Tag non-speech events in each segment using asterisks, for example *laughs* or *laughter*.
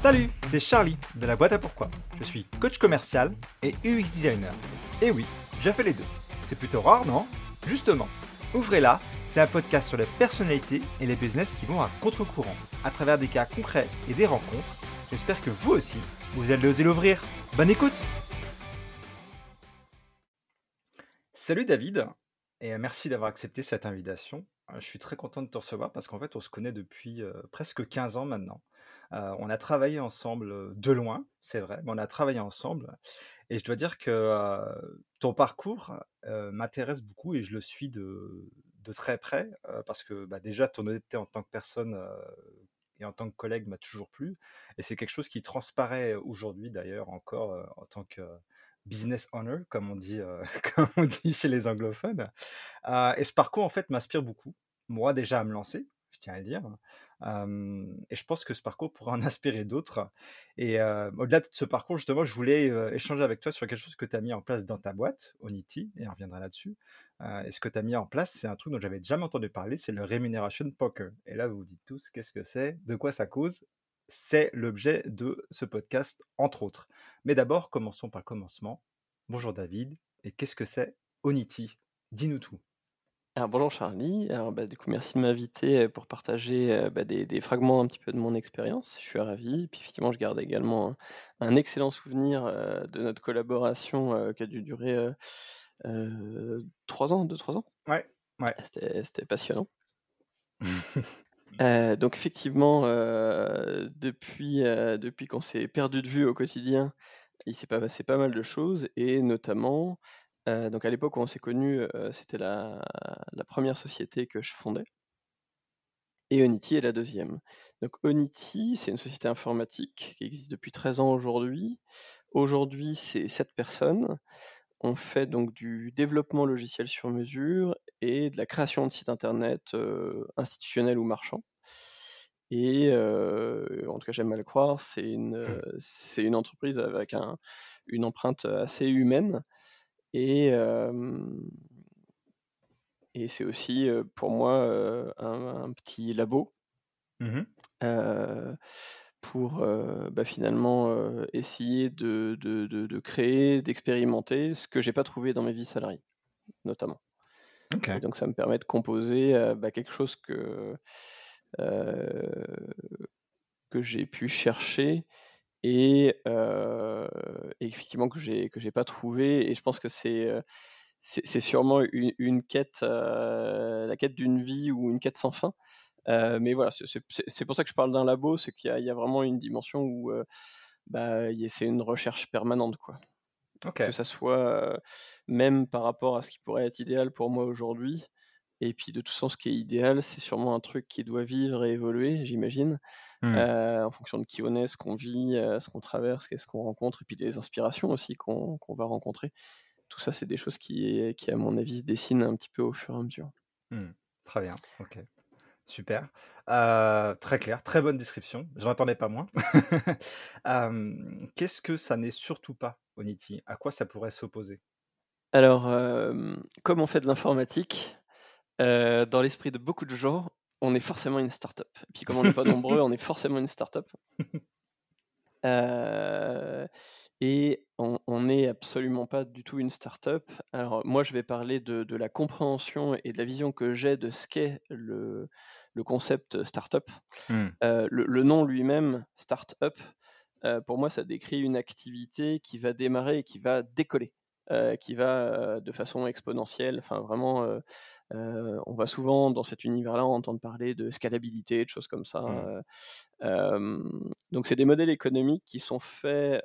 Salut, c'est Charlie de la boîte à pourquoi. Je suis coach commercial et UX designer. Et oui, j'ai fait les deux. C'est plutôt rare, non? Justement, Ouvrez-la, c'est un podcast sur les personnalités et les business qui vont à contre-courant, à travers des cas concrets et des rencontres. J'espère que vous aussi, vous allez oser l'ouvrir. Bonne écoute Salut David, et merci d'avoir accepté cette invitation. Je suis très content de te recevoir parce qu'en fait, on se connaît depuis euh, presque 15 ans maintenant. On a travaillé ensemble de loin, c'est vrai, mais on a travaillé ensemble. Et je dois dire que ton parcours m'intéresse beaucoup et je le suis de, très près parce que bah, déjà, ton honnêteté en tant que personne et en tant que collègue m'a toujours plu. Et c'est quelque chose qui transparaît aujourd'hui d'ailleurs encore en tant que business owner, comme on dit, *laughs* comme on dit chez les anglophones. et ce parcours, en fait, m'inspire beaucoup. Moi, déjà, à me lancer, je tiens à le dire et je pense que ce parcours pourrait en *laughs* inspirer d'autres. Et au-delà de ce parcours, justement, je voulais échanger avec toi sur quelque chose que tu as mis en place dans ta boîte, Onity, et on reviendra là-dessus. et ce que tu as mis en place, c'est un truc dont j'avais jamais entendu parler, c'est le Remuneration Poker. Et là, vous vous dites tous, qu'est-ce que c'est? De quoi ça cause? C'est l'objet de ce podcast, entre autres. Mais d'abord, commençons par le commencement. Bonjour David, et qu'est-ce que c'est Onity? Dis-nous tout. Alors bonjour Charlie, alors bah, du coup merci de m'inviter pour partager bah, des, fragments un petit peu de mon expérience, je suis ravi, puis effectivement je garde également un, excellent souvenir de notre collaboration qui a dû durer trois ans, deux, trois ans. Ouais, ouais. C'était passionnant. *laughs* donc effectivement, depuis, depuis qu'on s'est perdu de vue au quotidien, il s'est passé pas mal de choses, et notamment donc à l'époque où on s'est connus, c'était la première société que je fondais et Onity est la deuxième. Donc Onity, c'est une société informatique qui existe depuis 13 ans aujourd'hui. Aujourd'hui, c'est 7 personnes. On fait donc du développement logiciel sur mesure et de la création de sites internet, institutionnels ou marchands et en tout cas j'aime à le croire, c'est une, mmh. c'est une entreprise avec une empreinte assez humaine et, et c'est aussi pour moi un, petit labo. Mmh pour bah, finalement essayer de, de, de, créer, d'expérimenter ce que j'ai pas trouvé dans mes vies salariées, notamment. Donc ça me permet de composer bah, quelque chose que, que j'ai pu chercher et, effectivement que j'ai que j'ai pas trouvé et je pense que c'est c'est sûrement une, quête la quête d'une vie ou une quête sans fin. Mais voilà c'est pour ça que je parle d'un labo c'est qu'il y, a vraiment une dimension où bah, c'est une recherche permanente quoi. Que ça soit même par rapport à ce qui pourrait être idéal pour moi aujourd'hui et puis de tout sens, ce qui est idéal, c'est sûrement un truc qui doit vivre et évoluer, j'imagine, mmh. euh, en fonction de qui on est, ce qu'on vit, euh, ce qu'on traverse, qu'est-ce qu'on rencontre, et puis des inspirations aussi qu'on va rencontrer. Tout ça, c'est des choses qui, qui, à mon avis, se dessinent un petit peu au fur et à mesure. Mmh. Très bien, ok. Super. Euh, très clair, très bonne description. Je n'entendais pas moins. *laughs* Qu'est-ce que ça n'est surtout pas, Onity? À quoi ça pourrait s'opposer? Alors, comme on fait de l'informatique, euh, dans l'esprit de beaucoup de gens, on est forcément une start-up. Et puis comme on n'est pas nombreux, on est forcément une start-up. *laughs* Euh, et on n'est absolument pas du tout une start-up. Alors moi, je vais parler de, la compréhension et de la vision que j'ai de ce qu'est le, concept start-up. Hmm. Euh, le, nom lui-même, start-up, pour moi, ça décrit une activité qui va démarrer et qui va décoller. Qui va de façon exponentielle, enfin vraiment euh, on va souvent dans cet univers-là entendre parler de scalabilité, de choses comme ça. Mmh. Euh, donc c'est des modèles économiques qui sont faits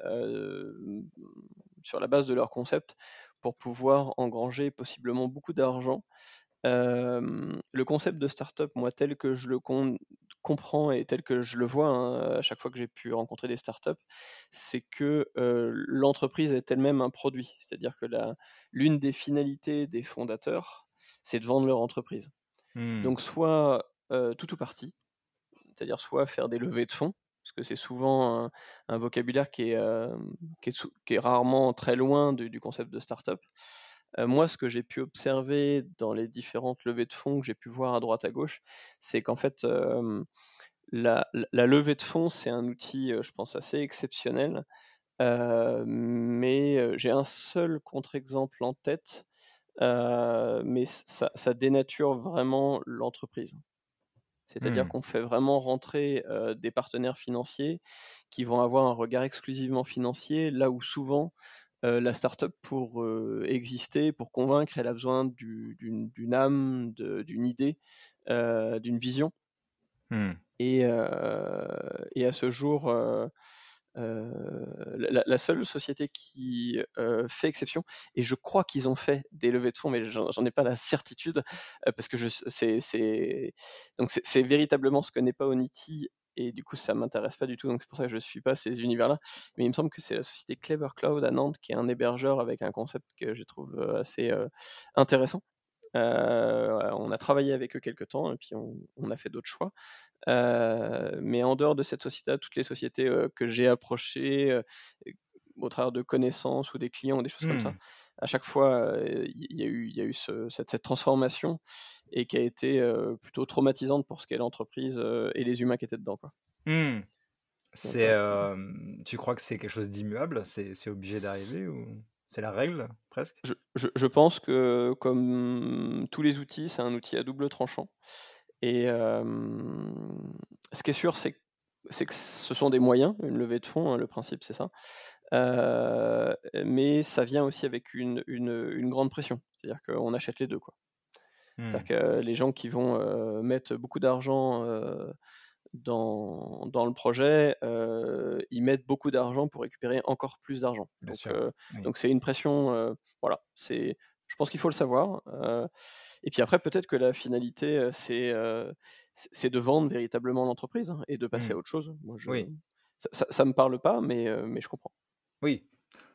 sur la base de leur concept pour pouvoir engranger possiblement beaucoup d'argent. le concept de startup, moi, tel que je le comprends et tel que je le vois hein, à chaque fois que j'ai pu rencontrer des startups, c'est que l'entreprise est elle-même un produit. C'est-à-dire que l'une des finalités des fondateurs, c'est de vendre leur entreprise. Mmh. Donc soit tout ou partie, c'est-à-dire soit faire des levées de fonds, parce que c'est souvent un, vocabulaire qui est, qui, est rarement très loin du, concept de start-up. Moi, ce que j'ai pu observer dans les différentes levées de fonds que j'ai pu voir à droite à gauche, c'est qu'en fait, la, la levée de fonds, c'est un outil, je pense, assez exceptionnel. mais j'ai un seul contre-exemple en tête, mais ça, ça dénature vraiment l'entreprise. C'est-à-dire Mmh. qu'on fait vraiment rentrer des partenaires financiers qui vont avoir un regard exclusivement financier, là où souvent la startup pour exister, pour convaincre, elle a besoin d'une âme, d'une idée, d'une vision. Mmh. Et, et, à ce jour, la, la, seule société qui fait exception, et je crois qu'ils ont fait des levées de fonds, mais j'en ai pas la certitude, parce que c'est véritablement ce que n'est pas Onity, et du coup ça m'intéresse pas du tout, donc c'est pour ça que je suis pas ces univers-là. Mais il me semble que c'est la société Clever Cloud à Nantes qui est un hébergeur avec un concept que je trouve assez intéressant. on a travaillé avec eux quelques temps et puis on, a fait d'autres choix. Euh, mais en dehors de cette société, toutes les sociétés euh, que j'ai approchées euh, au travers de connaissances ou des clients ou des choses comme ça, Mmh. À chaque fois, il y, a eu, y a eu ce, cette, cette, transformation et qui a été plutôt traumatisante pour ce qu'est l'entreprise et les humains qui étaient dedans. Quoi. Mmh. C'est, euh, tu crois que c'est quelque chose d'immuable? C'est obligé d'arriver ou c'est la règle presque? Je, je, je, pense que comme tous les outils, c'est un outil à double tranchant. Et ce qui est sûr, c'est que ce sont des moyens, une levée de fonds, hein, le principe c'est ça. mais ça vient aussi avec une, une, une grande pression. C'est-à-dire qu'on achète les deux. Quoi. C'est-à-dire Mmh. que les gens qui vont mettre beaucoup d'argent dans, dans, le projet, ils mettent beaucoup d'argent pour récupérer encore plus d'argent. Donc oui. donc c'est une pression. voilà, c'est je pense qu'il faut le savoir. Euh, et puis après, peut-être que la finalité, euh, c'est euh, c'est de vendre véritablement l'entreprise hein, et de passer mmh. à autre chose. Moi, je, oui. Ça, ça, me parle pas, mais, mais je comprends. Oui,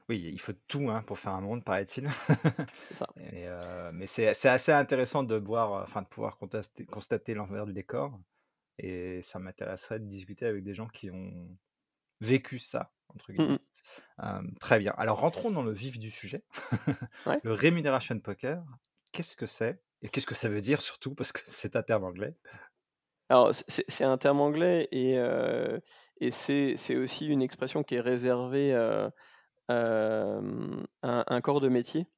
oui, il faut tout hein, pour faire un monde, paraît-il. c'est ça. *laughs* Et, mais c'est assez intéressant de voir, enfin de pouvoir constater, constater l'envers du décor. Et ça m'intéresserait de discuter avec des gens qui ont vécu ça, entre guillemets. Mmh euh, très bien. Alors rentrons dans le vif du sujet. ouais. Le remuneration poker, qu'est-ce que c'est Et qu'est-ce que ça veut dire surtout Parce que c'est un terme anglais? Alors c'est un terme anglais et, euh, et c'est aussi une expression qui est réservée euh, à un, corps de métier.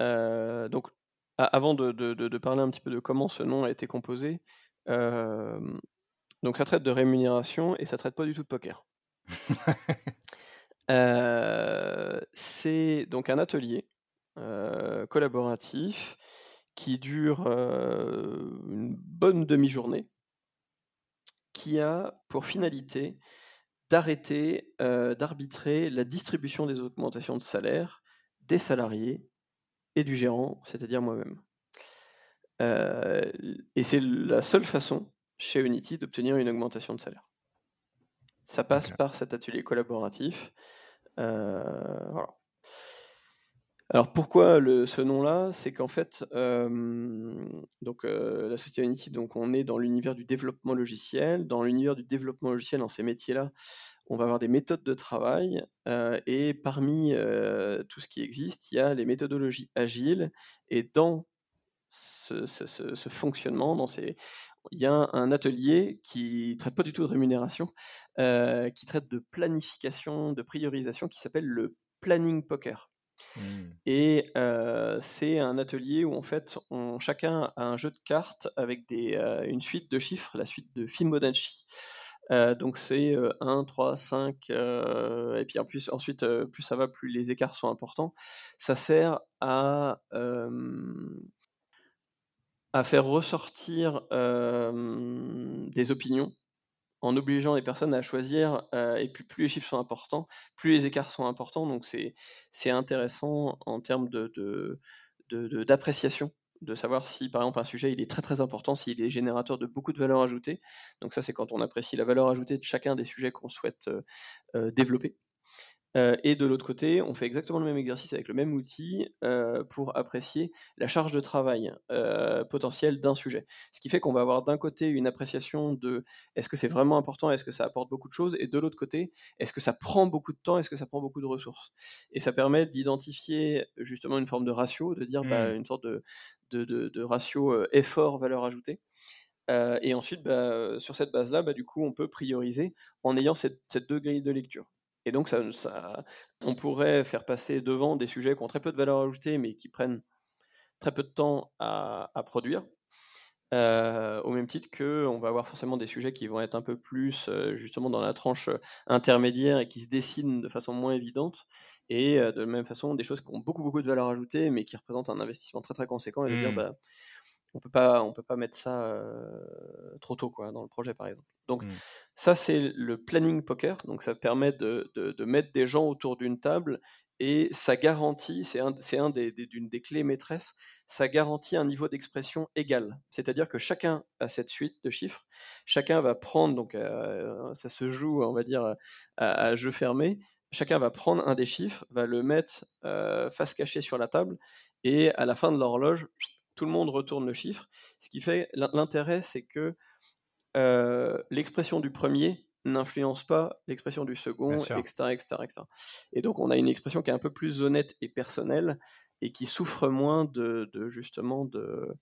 Euh, donc avant de, de, de, parler un petit peu de comment ce nom a été composé, donc ça traite de rémunération et ça traite pas du tout de poker. *laughs* Euh, c'est donc un atelier euh, collaboratif qui dure euh, une bonne demi-journée, qui a pour finalité d'arrêter, d'arbitrer la distribution des augmentations de salaire des salariés et du gérant, c'est-à-dire moi-même. et c'est la seule façon chez Unity d'obtenir une augmentation de salaire. Ça passe okay. par cet atelier collaboratif. Euh, voilà. Alors pourquoi le, ce nom-là? C'est qu'en fait, euh, donc euh, la société Unity, donc on est dans l'univers du développement logiciel. Dans l'univers du développement logiciel, dans ces métiers-là, on va avoir des méthodes de travail. Euh, et parmi tout ce qui existe, il y a les méthodologies agiles. Et dans ce, ce, ce, ce fonctionnement, dans ces, il y a un atelier qui traite pas du tout de rémunération, euh, qui traite de planification, de priorisation, qui s'appelle le planning poker. Mmh. Et euh, c'est un atelier où en fait on, chacun a un jeu de cartes avec des, euh, une suite de chiffres, la suite de Fibonacci. Euh, donc c'est 1, 3, 5, et puis en plus, ensuite, plus ça va, plus les écarts sont importants. Ça sert à à faire ressortir des opinions en obligeant les personnes à choisir, et plus, plus, les chiffres sont importants, plus les écarts sont importants, donc c'est intéressant en termes d'appréciation, de, de, de, savoir si par exemple un sujet il est très très important, s'il est générateur de beaucoup de valeur ajoutée, donc ça c'est quand on apprécie la valeur ajoutée de chacun des sujets qu'on souhaite développer. Euh, et de l'autre côté, on fait exactement le même exercice avec le même outil euh, pour apprécier la charge de travail euh, potentielle d'un sujet. Ce qui fait qu'on va avoir d'un côté une appréciation de est-ce que c'est vraiment important, est-ce que ça apporte beaucoup de choses, et de l'autre côté, est-ce que ça prend beaucoup de temps, est-ce que ça prend beaucoup de ressources? Et ça permet d'identifier justement une forme de ratio, de dire mmh. bah, une sorte de, de, de, de ratio effort-valeur ajoutée. Et ensuite, bah, sur cette base-là, bah, du coup, on peut prioriser en ayant cette, deux grilles de lecture. Et donc, ça, ça, on pourrait faire passer devant des sujets qui ont très peu de valeur ajoutée, mais qui prennent très peu de temps à, produire. Euh, au même titre qu'on va avoir forcément des sujets qui vont être un peu plus justement dans la tranche intermédiaire et qui se dessinent de façon moins évidente. Et de la même façon, des choses qui ont beaucoup, beaucoup de valeur ajoutée, mais qui représentent un investissement très, très conséquent. Et de dire, mmh. bah, on peut pas, on peut pas mettre ça trop tôt quoi, dans le projet, par exemple. Donc, mmh. ça, c'est le planning poker. Donc, ça permet de, de, mettre des gens autour d'une table et ça garantit, c'est un, un des, des, des, clés maîtresses, ça garantit un niveau d'expression égal. C'est-à-dire que chacun a cette suite de chiffres, chacun va prendre, donc ça se joue, on va dire, à, à jeu fermé, chacun va prendre un des chiffres, va le mettre face cachée sur la table, et à la fin de l'horloge, tout le monde retourne le chiffre. Ce qui fait l'intérêt, c'est que l'expression du premier n'influence pas l'expression du second, etc., etc., Et donc on a une expression qui est un peu plus honnête et personnelle et qui souffre moins de, justement de,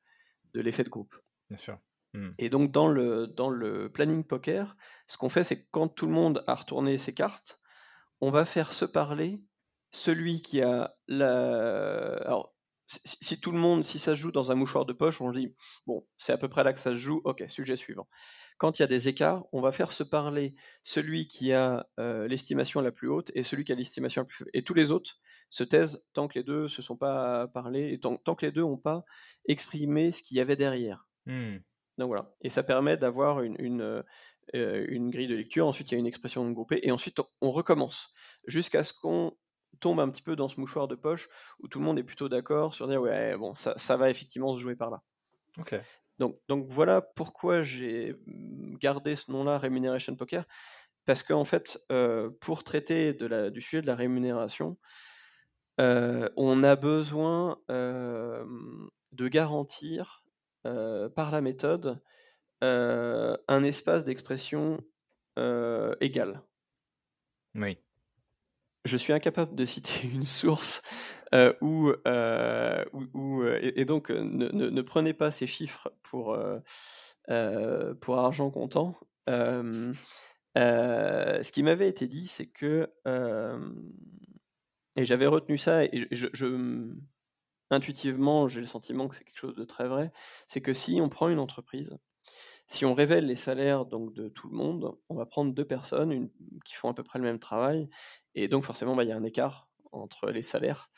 de l'effet de groupe. Bien sûr. Mmh. Et donc dans le, dans le planning poker, ce qu'on fait, c'est que quand tout le monde a retourné ses cartes, on va faire se parler celui qui a la. Alors, si, tout le monde, si ça se joue dans un mouchoir de poche, on dit bon, c'est à peu près là que ça se joue. Ok, sujet suivant. Quand il y a des écarts, on va faire se parler celui qui a euh, l'estimation la plus haute et celui qui a l'estimation la plus faible. Et tous les autres se taisent tant que les deux se sont pas parlé et tant, que les deux n'ont pas exprimé ce qu'il y avait derrière. Mmh. Donc voilà. Et ça permet d'avoir une, une, euh, une grille de lecture, ensuite il y a une expression groupée, et ensuite on recommence jusqu'à ce qu'on tombe un petit peu dans ce mouchoir de poche où tout le monde est plutôt d'accord sur dire ouais bon ça, ça, va effectivement se jouer par là. Donc, donc voilà pourquoi j'ai gardé ce nom-là Remuneration Poker parce qu'en fait euh, pour traiter de la, du sujet de la rémunération euh, on a besoin de garantir par la méthode un espace d'expression égal. Oui. Je suis incapable de citer *laughs* une source où, où, et, donc ne, ne, prenez pas ces chiffres pour, pour argent comptant. ce qui m'avait été dit, c'est que et j'avais retenu ça et je, je intuitivement, j'ai le sentiment que c'est quelque chose de très vrai, c'est que si on prend une entreprise si on révèle les salaires donc, de tout le monde, on va prendre deux personnes qui font à peu près le même travail, et donc forcément, bah, il y a un écart entre les salaires.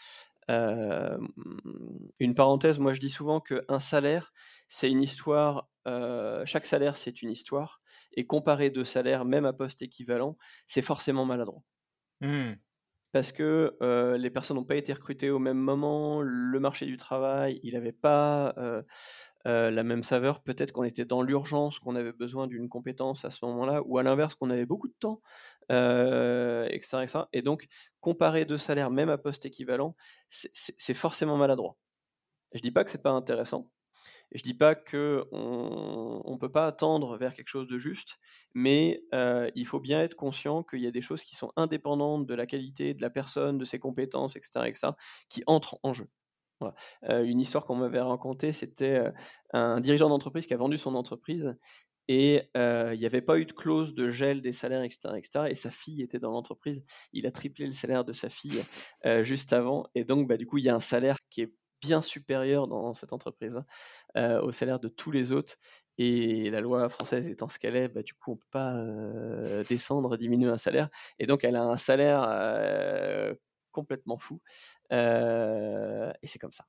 une parenthèse, moi je dis souvent qu'un salaire, c'est une histoire, chaque salaire c'est une histoire, et comparer deux salaires, même à poste équivalent, c'est forcément maladroit. Mmh. Parce que les personnes n'ont pas été recrutées au même moment, le marché du travail, il n'avait pas euh, la même saveur. Peut-être qu'on était dans l'urgence, qu'on avait besoin d'une compétence à ce moment-là, ou à l'inverse, qu'on avait beaucoup de temps, euh, etc., Et donc, comparer deux salaires, même à poste équivalent, c'est forcément maladroit. Je dis pas que c'est pas intéressant. Je dis pas que on, peut pas attendre vers quelque chose de juste, mais euh, il faut bien être conscient qu'il y a des choses qui sont indépendantes de la qualité de la personne, de ses compétences, etc., etc., qui entrent en jeu une histoire qu'on m'avait racontée, c'était un dirigeant d'entreprise qui a vendu son entreprise et il n'y avait pas eu de clause de gel des salaires, etc., etc. Et sa fille était dans l'entreprise. Il a triplé le salaire de sa fille *laughs* juste avant. Et donc, bah, du coup, il y a un salaire qui est bien supérieur dans cette entreprise hein, au salaire de tous les autres. Et la loi française étant ce qu'elle est, bah, du coup, on ne peut pas descendre, diminuer un salaire. Et donc, elle a un salaire complètement fou. et c'est comme ça.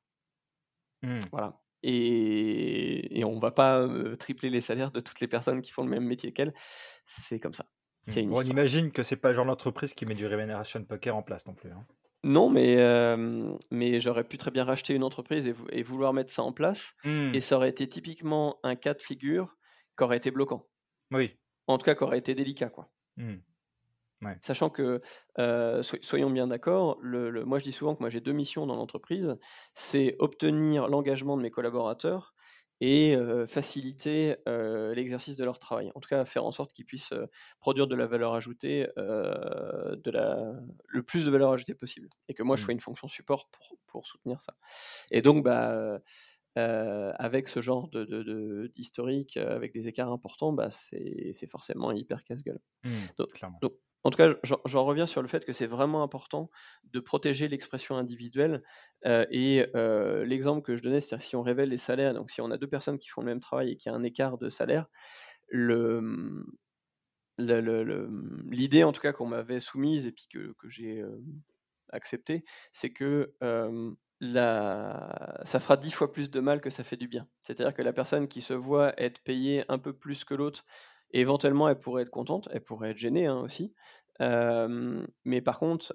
Mmh. Voilà. Et, et, on va pas tripler les salaires de toutes les personnes qui font le même métier qu'elle. C'est comme ça. Mmh. C'est on imagine que c'est pas le genre d'entreprise qui met du remuneration poker en place non plus. Hein. Non, mais, mais j'aurais pu très bien racheter une entreprise et, vouloir mettre ça en place. Mmh. Et ça aurait été typiquement un cas de figure qui aurait été bloquant. Oui. En tout cas, qui aurait été délicat. quoi. Sachant que, soyons bien d'accord, le, moi je dis souvent que moi j'ai deux missions dans l'entreprise, c'est obtenir l'engagement de mes collaborateurs et faciliter l'exercice de leur travail. En tout cas, faire en sorte qu'ils puissent produire de la valeur ajoutée, de la, le plus de valeur ajoutée possible. Et que moi je mmh. sois une fonction support pour, pour soutenir ça. Et donc, bah, avec ce genre de, de, d'historique, avec des écarts importants, bah, c'est, c'est forcément hyper casse-gueule. Mmh, donc, clairement. donc, en tout cas, j'en reviens sur le fait que c'est vraiment important de protéger l'expression individuelle. et l'exemple que je donnais, c'est-à-dire si on révèle les salaires, donc si on a deux personnes qui font le même travail et qu'il y a un écart de salaire, l'idée en tout cas qu'on m'avait soumise et puis que, que j'ai accepté, c'est que ça fera dix fois plus de mal que ça fait du bien. C'est-à-dire que la personne qui se voit être payée un peu plus que l'autre éventuellement, elle pourrait être contente, elle pourrait être gênée hein, aussi. mais par contre,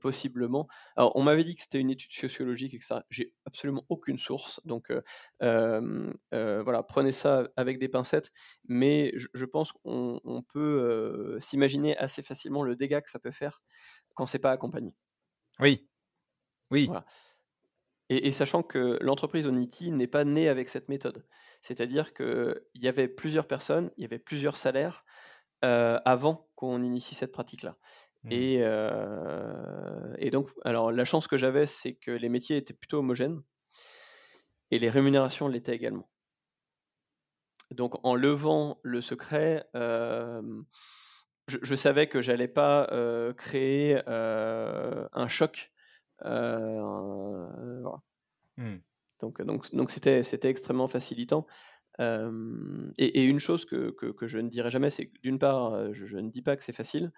possiblement. Alors, on m'avait dit que c'était une étude sociologique et que ça, j'ai absolument aucune source. Donc, voilà, prenez ça avec des pincettes. Mais je, pense qu'on peut s'imaginer assez facilement le dégât que ça peut faire quand c'est pas accompagné. Oui. Oui. Voilà. Et, sachant que l'entreprise Onity n'est pas née avec cette méthode. C'est-à-dire qu'il y avait plusieurs personnes, il y avait plusieurs salaires euh, avant qu'on initie cette pratique-là. Mmh. Euh, et, donc, alors la chance que j'avais, c'est que les métiers étaient plutôt homogènes et les rémunérations l'étaient également. Donc, en levant le secret, euh, je, savais que j'allais pas créer un choc mmh. Donc, donc, donc c'était, c'était extrêmement facilitant. et, une chose que, que, je ne dirais jamais, c'est que d'une part, je, ne dis pas que c'est facile,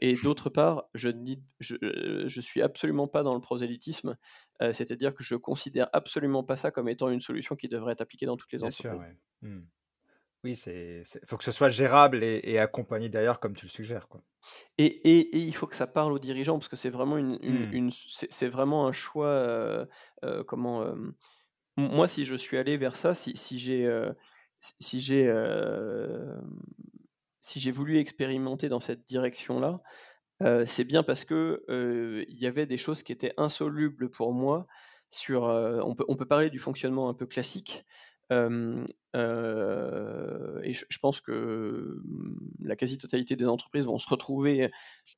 et d'autre part, je ne je, je, suis absolument pas dans le prosélytisme, c'est-à-dire que je considère absolument pas ça comme étant une solution qui devrait être appliquée dans toutes les entreprises. Mmh. Oui, il faut que ce soit gérable et, accompagné derrière, comme tu le suggères. Quoi. Et, et, il faut que ça parle aux dirigeants, parce que c'est vraiment, une, une, mmh. c'est vraiment un choix. Euh, euh, comment euh, Moi, si je suis allé vers ça, si, si j'ai si j'ai si j'ai voulu expérimenter dans cette direction-là, c'est bien parce que il y avait des choses qui étaient insolubles pour moi. Sur, on, peut, on peut parler du fonctionnement un peu classique, et je, pense que mmh, la quasi-totalité des entreprises vont se retrouver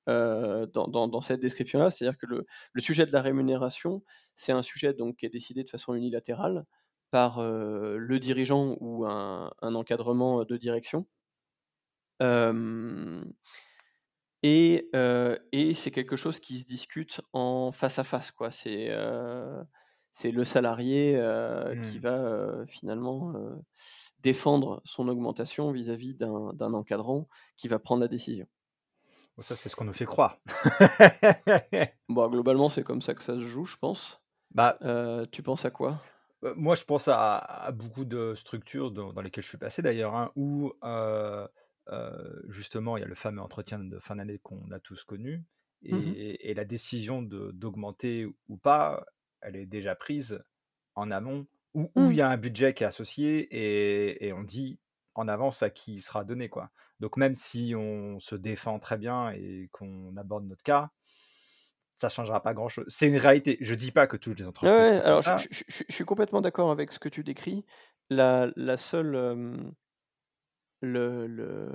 dans, cette description-là, c'est-à-dire que le, sujet de la rémunération, c'est un sujet donc, qui est décidé de façon unilatérale par le dirigeant ou un, encadrement de direction. et, c'est quelque chose qui se discute en face à face. Quoi. C'est, c'est le salarié qui mmh. va finalement défendre son augmentation vis-à-vis d'un encadrant qui va prendre la décision. Ça, c'est ce qu'on nous fait croire. *laughs* bon, globalement, c'est comme ça que ça se joue, je pense. Bah, tu penses à quoi? Moi, je pense à, beaucoup de structures dans, lesquelles je suis passé d'ailleurs, hein, où justement, il y a le fameux entretien de fin d'année qu'on a tous connu. Mmh et, et la décision d'augmenter ou pas, elle est déjà prise en amont, où il mmh. y a un budget qui est associé et, on dit en avance à qui il sera donné. Quoi. Donc même si on se défend très bien et qu'on aborde notre cas, ça changera pas grand-chose. C'est une réalité. Je dis pas que toutes les entreprises. alors je, suis complètement d'accord avec ce que tu décris. La, la seule... le, le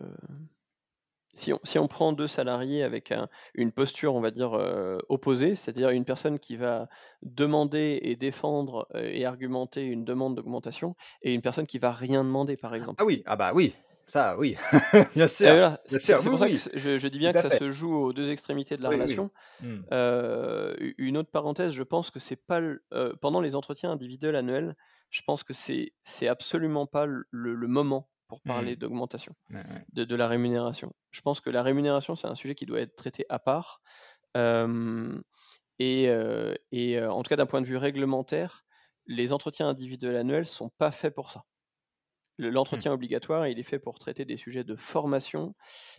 si on, prend deux salariés avec une posture, on va dire, euh, opposée, c'est-à-dire une personne qui va demander et défendre euh, et argumenter une demande d'augmentation, et une personne qui va rien demander, par exemple. Ah oui, ah bah oui, ça oui, *laughs* bien sûr. c'est pour ça que je, dis bien que ça se joue aux deux extrémités de la relation. Mmh. Euh, une autre parenthèse, je pense que c'est pas pendant les entretiens individuels annuels, je pense que c'est c'est absolument pas le moment pour parler mmh. d'augmentation, de, la rémunération. Je pense que la rémunération, c'est un sujet qui doit être traité à part. et, et en tout cas, d'un point de vue réglementaire, les entretiens individuels annuels sont pas faits pour ça. L'entretien mmh. obligatoire, il est fait pour traiter des sujets de formation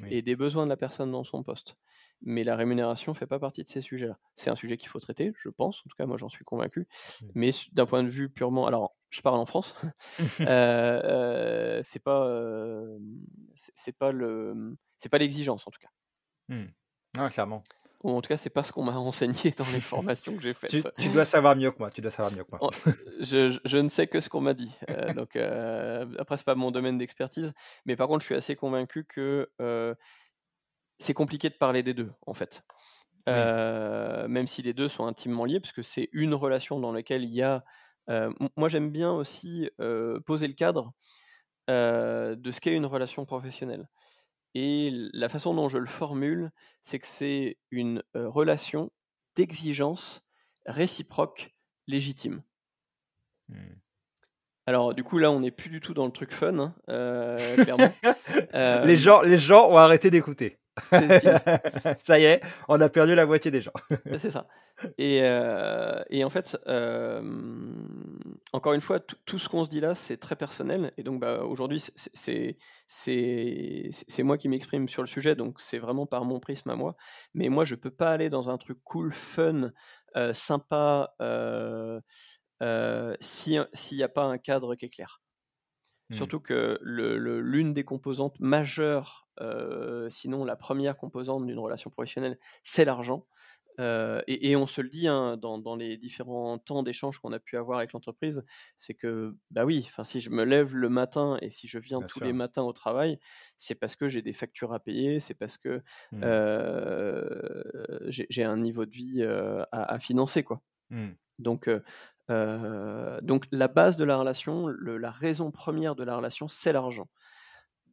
et des besoins de la personne dans son poste mais la rémunération ne fait pas partie de ces sujets-là. C'est un sujet qu'il faut traiter, je pense, en tout cas moi j'en suis convaincu, mmh. mais d'un point de vue purement, alors je parle en France, *laughs* euh, euh, c'est pas, euh, c'est pas le, c'est pas l'exigence en tout cas. Mmh. Ah, clairement. Ou en tout cas, c'est pas ce qu'on m'a *laughs* enseigné dans les formations que j'ai faites. tu, dois savoir mieux que moi. Tu dois savoir mieux que moi. *laughs* je, je, ne sais que ce qu'on m'a dit. donc après, c'est pas mon domaine d'expertise, mais par contre, je suis assez convaincu que c'est compliqué de parler des deux, en fait. Euh, même si les deux sont intimement liés, parce que c'est une relation dans laquelle il y a moi, j'aime bien aussi poser le cadre de ce qu'est une relation professionnelle. Et la façon dont je le formule, c'est que c'est une relation d'exigence réciproque légitime. Mmh. Alors, du coup, là, on n'est plus du tout dans le truc fun, hein, clairement. *laughs* les, gens, les gens ont arrêté d'écouter. *laughs* ça y est, on a perdu la moitié des gens. *laughs* c'est ça. Et, euh, et, en fait, euh, encore une fois, tout ce qu'on se dit là, c'est très personnel. Et donc, bah, aujourd'hui, c'est moi qui m'exprime sur le sujet, donc c'est vraiment par mon prisme à moi. Mais moi, je peux pas aller dans un truc cool, fun, euh, sympa, s'il n'y a pas un cadre qui est clair. Mmh. Surtout que l'une des composantes majeures, sinon la première composante d'une relation professionnelle, c'est l'argent. et, on se le dit hein, dans, les différents temps d'échange qu'on a pu avoir avec l'entreprise, c'est que, bah oui, si je me lève le matin et si je viens tous les matins au travail, c'est parce que j'ai des factures à payer, c'est parce que mmh. j'ai un niveau de vie à, financer. Quoi. Mmh. Donc, donc la base de la relation, la raison première de la relation, c'est l'argent.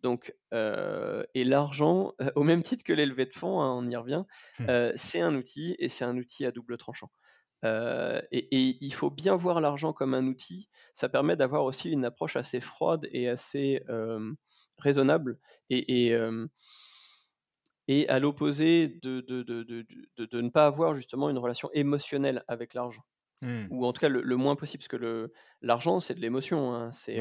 Donc, et l'argent, au même titre que l'élevé de fonds, hein, on y revient, mmh. c'est un outil et c'est un outil à double tranchant. Et, il faut bien voir l'argent comme un outil. Ça permet d'avoir aussi une approche assez froide et assez raisonnable et, et, à l'opposé de de, de, de, ne pas avoir justement une relation émotionnelle avec l'argent. Mmh. Ou en tout cas le, moins possible, parce que l'argent, c'est de l'émotion. Hein, c'est,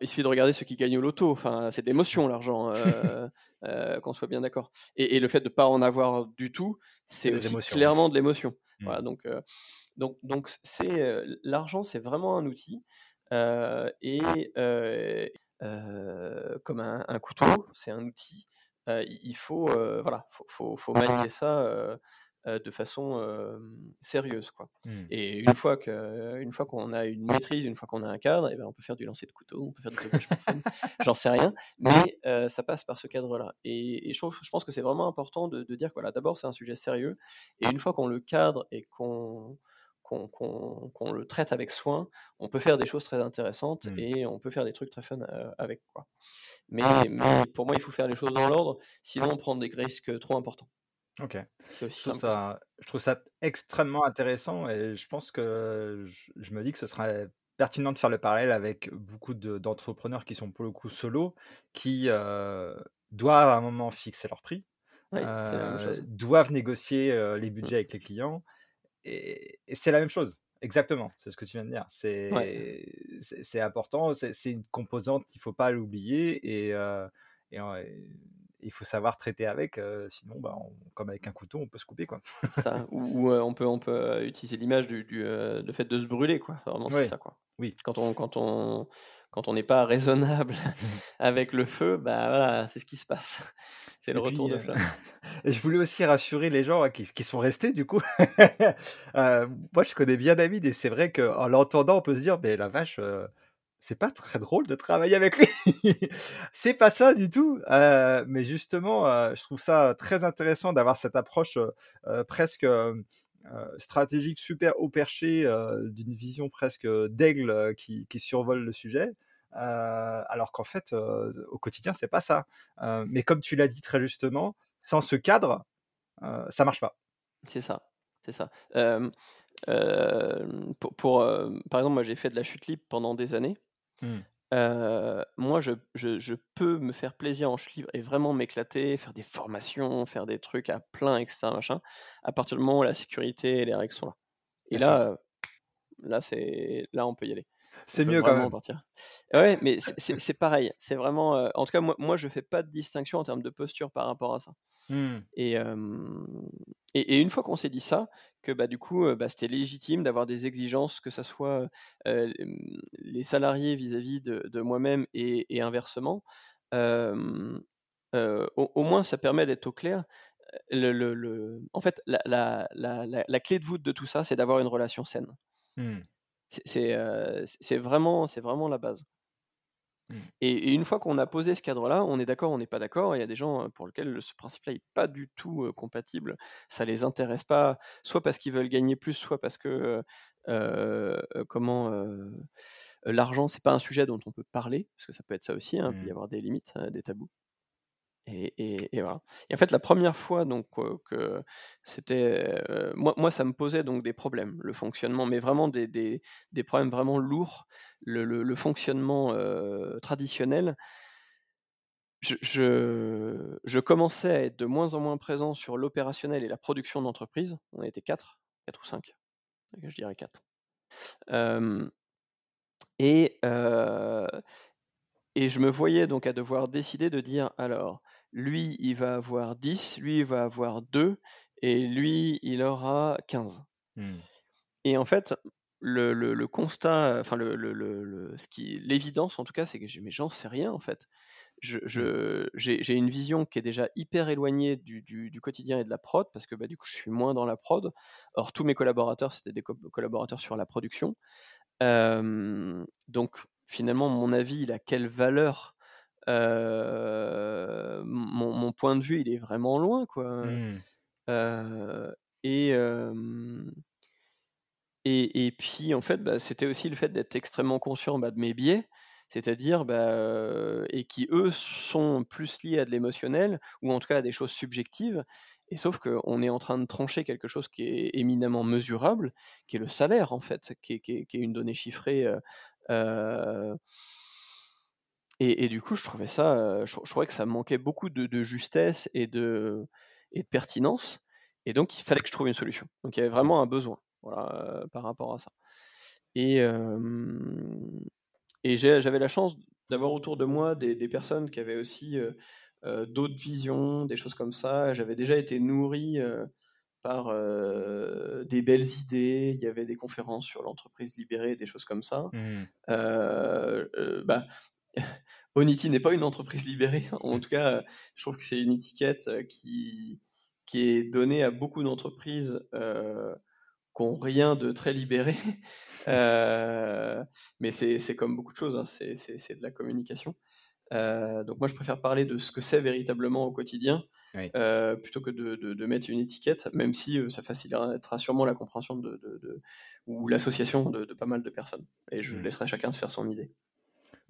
il suffit de regarder ceux qui gagnent au loto. Enfin, c'est de l'émotion, l'argent, *laughs* qu'on soit bien d'accord. Et, le fait de ne pas en avoir du tout, c'est aussi clairement de l'émotion. Mmh. Voilà, donc, donc, donc c'est, l'argent, c'est vraiment un outil. et comme un, un couteau, c'est un outil. il faut, voilà, faut, faut, faut manier ça de façon sérieuse. Quoi. Mmh. Et une fois, que, une fois qu'on a une maîtrise, une fois qu'on a un cadre, et eh ben on peut faire du lancer de couteau, on peut faire du *laughs* j'en sais rien, mais ça passe par ce cadre-là. Et, je, je, pense que c'est vraiment important de, dire que voilà, d'abord c'est un sujet sérieux, et une fois qu'on le cadre et qu'on qu'on le traite avec soin, on peut faire des choses très intéressantes mmh. et on peut faire des trucs très fun avec. Quoi. Mais, mais, pour moi, il faut faire les choses dans l'ordre, sinon on prend des risques trop importants. OK. Je trouve ça je trouve ça extrêmement intéressant et je pense que je me dis que ce serait pertinent de faire le parallèle avec beaucoup d'entrepreneurs qui sont pour le coup solo, qui, doivent à un moment fixer leur prix, doivent négocier, les mmh. budgets avec les clients et c'est la même chose. Exactement, c'est ce que tu viens de dire. C'est important, c'est une composante qu'il ne faut pas l'oublier et et il faut savoir traiter avec, sinon, bah, comme avec un couteau, on peut se couper. Quoi. ça, ou, on peut, on peut utiliser l'image du, du fait de se brûler, quoi. Vraiment, c'est ça, quoi. Oui. Quand on, quand on, quand on n'est pas raisonnable *laughs* avec le feu, bah voilà, c'est ce qui se passe. *laughs* C'est le retour de flamme. *laughs* je voulais aussi rassurer les gens hein, qui, qui, sont restés du coup. moi, je connais bien David et c'est vrai qu'en l'entendant, on peut se dire, mais la vache, c'est pas très drôle de travailler avec lui. *laughs* c'est pas ça du tout. Mais justement, je trouve ça très intéressant d'avoir cette approche presque stratégique, super haut perché, d'une vision presque d'aigle qui, survole le sujet. alors qu'en fait, au quotidien, c'est pas ça. mais comme tu l'as dit très justement, sans ce cadre, ça marche pas. C'est ça, c'est ça. pour, par exemple, moi j'ai fait de la chute libre pendant des années. Mmh. moi, je, je, je, peux me faire plaisir en libre et vraiment m'éclater, faire des formations, faire des trucs à plein, etc. Machin, à partir du moment où la sécurité et les règles sont là. Et là, là, c'est là, on peut y aller. C'est mieux quand même. Partir. Ouais, mais c'est pareil. C'est vraiment. en tout cas, moi, moi, je fais pas de distinction en termes de posture par rapport à ça. Mmh. Et, et, une fois qu'on s'est dit ça, que bah, du coup, bah, c'était légitime d'avoir des exigences, que ce soit les salariés vis-à-vis de, moi-même et, inversement, au, moins ça permet d'être au clair. Le, le, en fait, la, la, la, la, clé de voûte de tout ça, c'est d'avoir une relation saine. Mmh. C'est vraiment, vraiment la base. Mmh. Et, une fois qu'on a posé ce cadre-là, on est d'accord, on n'est pas d'accord. Il y a des gens pour lesquels ce principe-là n'est pas du tout compatible. Ça les intéresse pas, soit parce qu'ils veulent gagner plus, soit parce que comment l'argent, c'est pas un sujet dont on peut parler, parce que ça peut être ça aussi, hein, il peut y Mmh. avoir des limites, des tabous. Et, voilà. Et en fait, la première fois donc que c'était moi, moi, ça me posait donc des problèmes, le fonctionnement, mais vraiment des, des, des problèmes vraiment lourds, le, le, fonctionnement traditionnel je, je, commençais à être de moins en moins présent sur l'opérationnel et la production d'entreprise. On était quatre, quatre ou cinq, je dirais quatre. et, et je me voyais donc à devoir décider de dire alors, lui, il va avoir 10, lui, il va avoir 2, et lui, il aura 15. Mmh. Et en fait, le, le, le constat, enfin, le, le, ce qui, l'évidence en tout cas, c'est que mais j'en sais rien en fait je, j'ai, une vision qui est déjà hyper éloignée du, du, quotidien et de la prod, parce que bah, du coup, je suis moins dans la prod. Or, tous mes collaborateurs, c'était des collaborateurs sur la production. donc, finalement, mon avis, il a quelle valeur mon, mon, point de vue, il est vraiment loin, quoi. Mmh. et, et, et, puis, en fait, bah, c'était aussi le fait d'être extrêmement conscient bah, de mes biais c'est-à-dire, bah, et qui eux sont plus liés à de l'émotionnel, ou en tout cas à des choses subjectives, et sauf qu'on est en train de trancher quelque chose qui est éminemment mesurable, qui est le salaire en fait, qui est, une donnée chiffrée. Et, du coup, je trouvais ça, je, trouvais que ça manquait beaucoup de, justesse et de, et de pertinence, et donc il fallait que je trouve une solution. Donc il y avait vraiment un besoin, voilà, par rapport à ça. Et, et j'avais la chance d'avoir autour de moi des, personnes qui avaient aussi d'autres visions, des choses comme ça. J'avais déjà été nourri par des belles idées. Il y avait des conférences sur l'entreprise libérée, des choses comme ça. Mmh. bah, *laughs* Onity n'est pas une entreprise libérée. En tout cas, je trouve que c'est une étiquette qui, qui est donnée à beaucoup d'entreprises qui n'ont rien de très libéré. *laughs* Euh, mais c'est comme beaucoup de choses, hein, c'est de la communication. Euh, donc moi, je préfère parler de ce que c'est véritablement au quotidien, euh, plutôt que de, de, mettre une étiquette, même si ça facilitera sûrement la compréhension de, ou l'association de, pas mal de personnes. Et je mmh. laisserai chacun se faire son idée.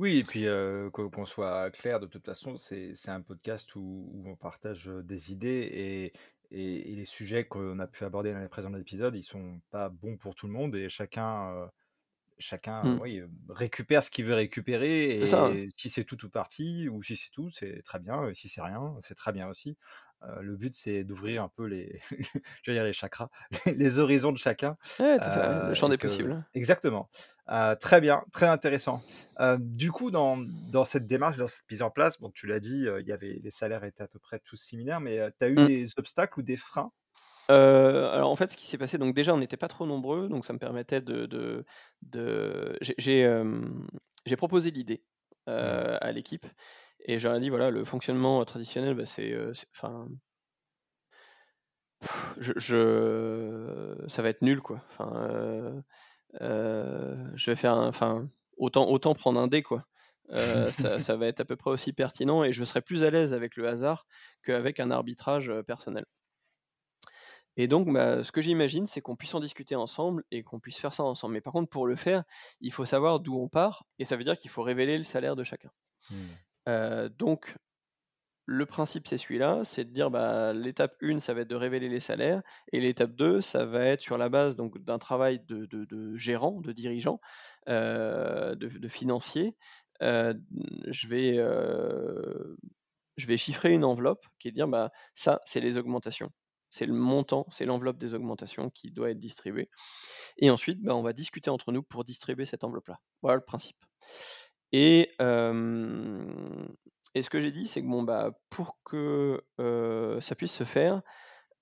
Oui, et puis qu'on soit clair, de toute façon, c'est un podcast où, on partage des idées et, les sujets qu'on a pu aborder dans les présents épisodes, ils sont pas bons pour tout le monde et chacun, chacun mmh. oui, récupère ce qu'il veut récupérer. Et ça, hein. si c'est tout ou partie, ou si c'est tout, c'est très bien. Et si c'est rien, c'est très bien aussi. Euh, le but, c'est d'ouvrir un peu les, *laughs* dire les chakras, *laughs* les, horizons de chacun. Ouais, le champ des possibles. Exactement. Euh, très bien, très intéressant. du coup, dans, dans, cette démarche, dans cette mise en place, bon, tu l'as dit, il y avait les salaires étaient à peu près tous similaires, mais tu as eu mmh. des obstacles ou des freins? Alors en fait, ce qui s'est passé, donc déjà on n'était pas trop nombreux, donc ça me permettait de, de, de... j'ai proposé l'idée mmh. à l'équipe et j'aurais dit, voilà, le fonctionnement traditionnel, bah, c'est, enfin, je, je, ça va être nul, quoi. Enfin, je vais faire, enfin, autant, autant prendre un dé, quoi. ça, *laughs* ça, va être à peu près aussi pertinent et je serai plus à l'aise avec le hasard qu'avec un arbitrage personnel. Et donc, bah, ce que j'imagine, c'est qu'on puisse en discuter ensemble et qu'on puisse faire ça ensemble. Mais par contre, pour le faire, il faut savoir d'où on part, et ça veut dire qu'il faut révéler le salaire de chacun. Mmh. donc, le principe, c'est celui-là, c'est de dire bah, l'étape 1, ça va être de révéler les salaires, et l'étape 2, ça va être sur la base d'un travail de, de, gérant, de dirigeant, euh, de, financier. Euh, je, vais, euh, je vais chiffrer une enveloppe qui est de dire bah, ça, c'est les augmentations. C'est le montant, c'est l'enveloppe des augmentations qui doit être distribuée. Et ensuite, bah, on va discuter entre nous pour distribuer cette enveloppe-là. Voilà le principe. Et, et ce que j'ai dit, c'est que bon, bah, pour que ça puisse se faire,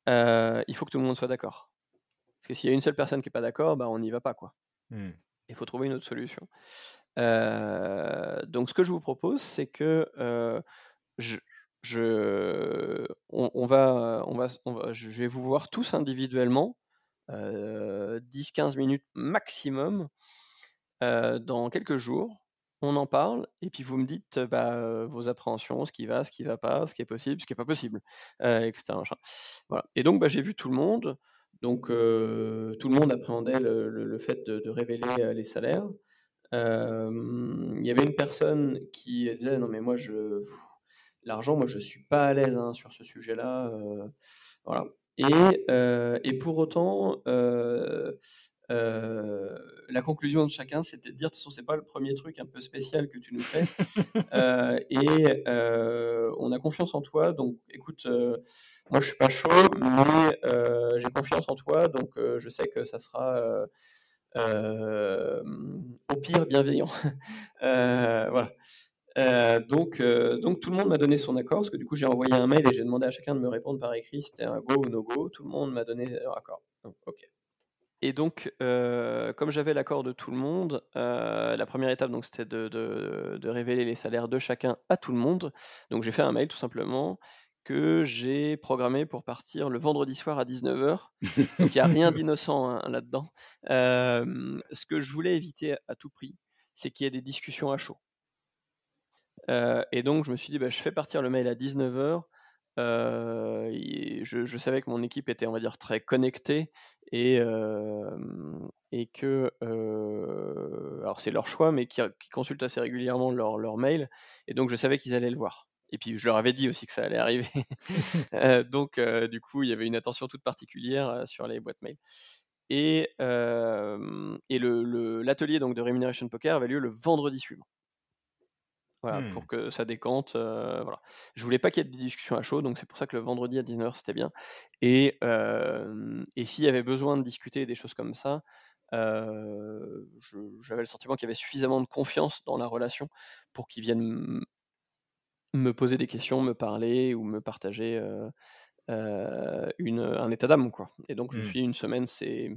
il faut que tout le monde soit d'accord. Parce que s'il y a une seule personne qui n'est pas d'accord, bah, on n'y va pas. quoi. Mmh. Il faut trouver une autre solution. donc ce que je vous propose, c'est que je, je, on, va, on, va, on va, je vais vous voir tous individuellement, 10-15 minutes maximum, dans quelques jours on en parle, et puis vous me dites bah, vos appréhensions, ce qui va, ce qui va pas, ce qui est possible, ce qui est pas possible, etc. Voilà. Et donc bah, j'ai vu tout le monde. Donc tout le monde appréhendait le, fait de, révéler les salaires. Il y avait une personne qui disait non mais moi je l'argent moi je suis pas à l'aise hein, sur ce sujet-là. voilà. Et, et pour autant, euh, la conclusion de chacun, c'était de dire, de toute façon, c'est pas le premier truc un peu spécial que tu nous fais. *laughs* Euh, et euh, on a confiance en toi, donc écoute, moi je suis pas chaud, mais j'ai confiance en toi, donc je sais que ça sera au pire bienveillant. *laughs* voilà. Donc, donc tout le monde m'a donné son accord, parce que du coup j'ai envoyé un mail et j'ai demandé à chacun de me répondre par écrit, c'était un go ou no go, tout le monde m'a donné leur accord. Ok. Et donc, euh, comme j'avais l'accord de tout le monde, euh, la première étape, c'était de, révéler les salaires de chacun à tout le monde. Donc, j'ai fait un mail tout simplement que j'ai programmé pour partir le vendredi soir à 19h. Donc, il n'y a rien d'innocent hein, là-dedans. Euh, ce que je voulais éviter à tout prix, c'est qu'il y ait des discussions à chaud. Et donc, je me suis dit, bah, je fais partir le mail à 19h. Je, je, savais que mon équipe était, on va dire, très connectée et, et que, alors c'est leur choix, mais qui, consultent assez régulièrement leur, leur mail, et donc je savais qu'ils allaient le voir. Et puis je leur avais dit aussi que ça allait arriver. *laughs* donc du coup, il y avait une attention toute particulière sur les boîtes mail. Et, et l'atelier le, donc de Remuneration Poker avait lieu le vendredi suivant. Voilà, pour mmh. que ça décante. Euh, voilà. Je voulais pas qu'il y ait des discussions à chaud, donc c'est pour ça que le vendredi à 19h c'était bien. Et, et s'il y avait besoin de discuter des choses comme ça, j'avais le sentiment qu'il y avait suffisamment de confiance dans la relation pour qu'ils viennent me poser des questions, me parler ou me partager une, un état d'âme. Quoi. Et donc je me mmh. suis dit une semaine, c'est,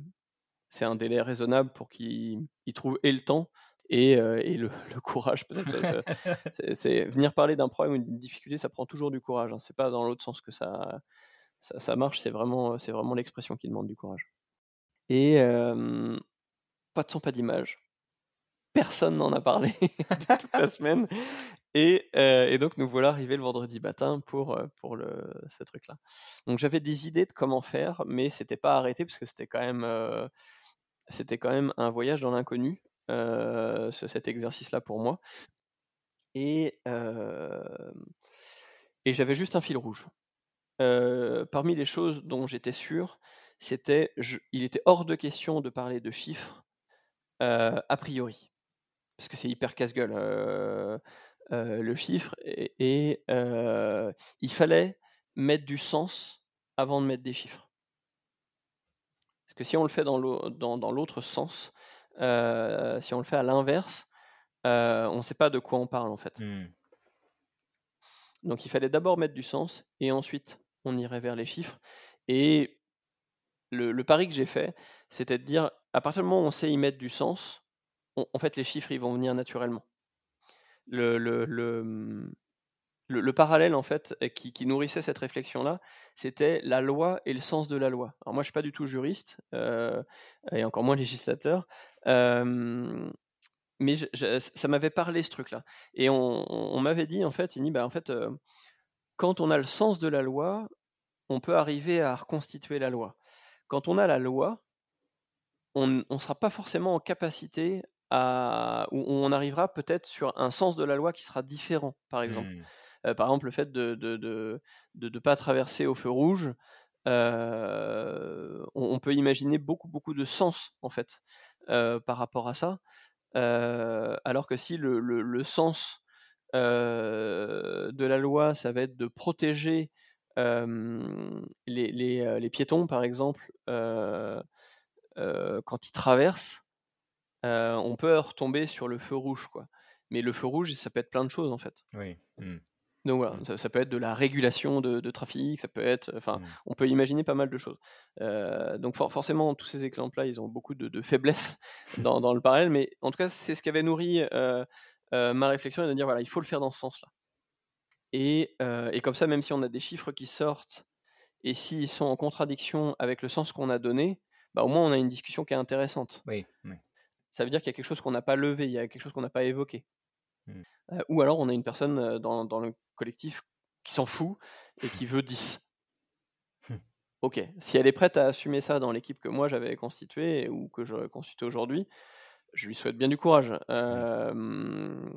c'est un délai raisonnable pour qu'ils trouvent et le temps et, *laughs* le, courage peut-être. *laughs* c'est venir parler d'un problème ou d'une difficulté, ça prend toujours du courage. Hein. C'est pas dans l'autre sens que ça, ça, marche. C'est vraiment, c'est vraiment l'expression qui demande du courage. Et pas de son, pas d'image. Personne n'en a parlé *laughs* toute la semaine. Et, donc nous voilà arrivés le vendredi matin pour, pour le, ce truc-là. Donc j'avais des idées de comment faire, mais c'était pas arrêté parce que c'était quand même, c'était quand même un voyage dans l'inconnu. Euh, cet exercice-là pour moi. Et, et j'avais juste un fil rouge. parmi les choses dont j'étais sûr, c'était il était hors de question de parler de chiffres a priori. Parce que c'est hyper casse-gueule le chiffre. Et, il fallait mettre du sens avant de mettre des chiffres. Parce que si on le fait dans l'autre sens, euh, si on le fait à l'inverse, euh, on ne sait pas de quoi on parle en fait. Mmh. Donc il fallait d'abord mettre du sens et ensuite on irait vers les chiffres. Et le, pari que j'ai fait, c'était de dire à partir du moment où on sait y mettre du sens, en fait les chiffres ils vont venir naturellement. Le, le, le, parallèle en fait qui, nourrissait cette réflexion là, c'était la loi et le sens de la loi. Alors moi je suis pas du tout juriste euh, et encore moins législateur, mais ça m'avait parlé ce truc-là. Et on, m'avait dit en fait, il dit, bah, en fait, quand on a le sens de la loi, on peut arriver à reconstituer la loi. Quand on a la loi, on ne sera pas forcément en capacité à, ou on arrivera peut-être sur un sens de la loi qui sera différent, par exemple. Mmh. Par exemple, le fait de ne de, de, pas traverser au feu rouge, on, peut imaginer beaucoup, beaucoup de sens, en fait, par rapport à ça. alors que si le, sens de la loi, ça va être de protéger les, piétons, par exemple, quand ils traversent, on peut retomber sur le feu rouge, quoi. Mais le feu rouge, ça peut être plein de choses, en fait. Oui. Mmh. Donc voilà, mmh. ça, peut être de la régulation de, trafic, ça peut être, enfin, mmh. on peut imaginer pas mal de choses. Euh, donc forcément, tous ces exemples-là, ils ont beaucoup de, faiblesses dans, le parallèle, mais en tout cas, c'est ce qui avait nourri euh, euh, ma réflexion, de dire voilà, il faut le faire dans ce sens-là. Et, comme ça, même si on a des chiffres qui sortent et s'ils sont en contradiction avec le sens qu'on a donné, bah, au moins on a une discussion qui est intéressante. Oui. Ça veut dire qu'il y a quelque chose qu'on n'a pas levé, il y a quelque chose qu'on n'a pas évoqué. Mmh. ou alors on a une personne dans, dans le collectif qui s'en fout et qui veut 10. *laughs* OK. Si elle est prête à assumer ça dans l'équipe que moi j'avais constituée ou que je constitue aujourd'hui, je lui souhaite bien du courage. Mmh.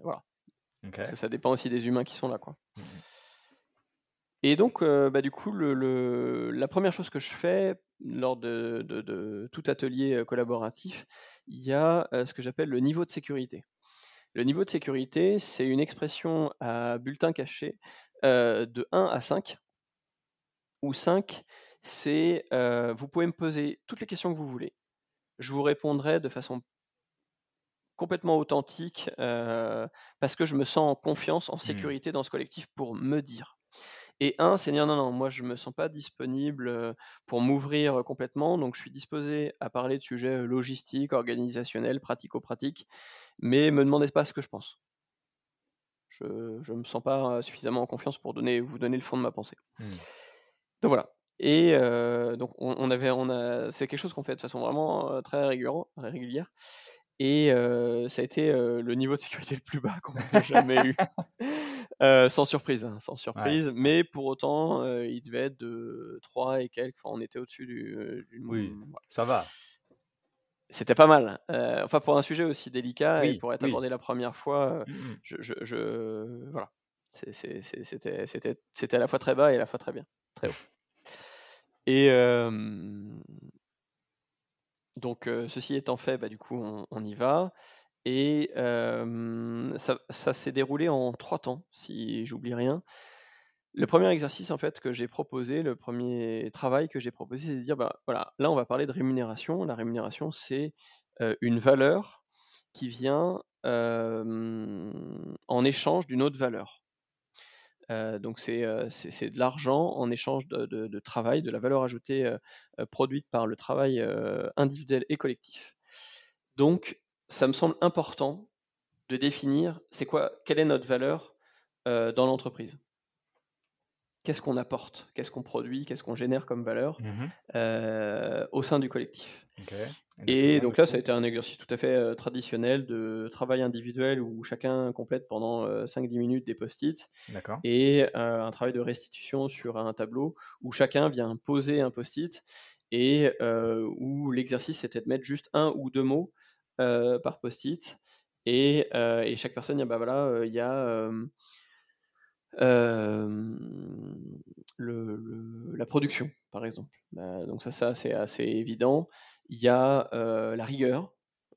voilà. Parce que ça dépend aussi des humains qui sont là, quoi. Mmh Et donc, bah, du coup, le, la première chose que je fais lors de, de, tout atelier collaboratif, il y a ce que j'appelle le niveau de sécurité. Le niveau de sécurité, c'est une expression à bulletin caché de 1 à 5, où 5, c'est vous pouvez me poser toutes les questions que vous voulez. Je vous répondrai de façon complètement authentique parce que je me sens en confiance, en mmh. sécurité dans ce collectif pour me dire. Et un, c'est dire non, non, moi je me sens pas disponible pour m'ouvrir complètement, donc je suis disposé à parler de sujets logistiques, organisationnels, pratico-pratiques, mais me demandez pas ce que je pense. Je ne me sens pas suffisamment en confiance pour donner, vous donner le fond de ma pensée. Mmh. Donc voilà. Et donc on, avait, on a, c'est quelque chose qu'on fait de façon vraiment très régulière. Et ça a été le niveau de sécurité *laughs* le plus bas qu'on ait *laughs* jamais eu. *laughs* sans surprise, hein, sans surprise. Mais pour autant, il devait être de 3 et quelques. Enfin, on était au-dessus du, Oui, ça va. C'était pas mal. enfin, pour un sujet aussi délicat et pour être abordé la première fois, mmh, mmh. je, je, je, voilà. C'était à la fois très bas et à la fois très bien, très haut. Et donc, ceci étant fait, bah, du coup, on, y va. Et ça, s'est déroulé en trois temps, si j'oublie rien. Le premier exercice, en fait, que j'ai proposé, le premier travail que j'ai proposé, c'est de dire, bah, voilà, là, on va parler de rémunération. La rémunération, c'est une valeur qui vient en échange d'une autre valeur. Donc c'est de l'argent en échange de, travail, de la valeur ajoutée produite par le travail individuel et collectif. Donc ça me semble important de définir c'est quoi, quelle est notre valeur dans l'entreprise. Qu'est-ce qu'on apporte, qu'est-ce qu'on produit, qu'est-ce qu'on génère comme valeur mmh au sein du collectif. Et donc là, ça a été un exercice tout à fait traditionnel de travail individuel où chacun complète pendant 5-10 minutes des post-it. Et un travail de restitution sur un tableau où chacun vient poser un post-it et où l'exercice c'était de mettre juste un ou deux mots par post-it. Et, chaque personne, bah voilà, il y a la production, par exemple. Bah, donc ça, ça c'est assez évident. Il y a la rigueur,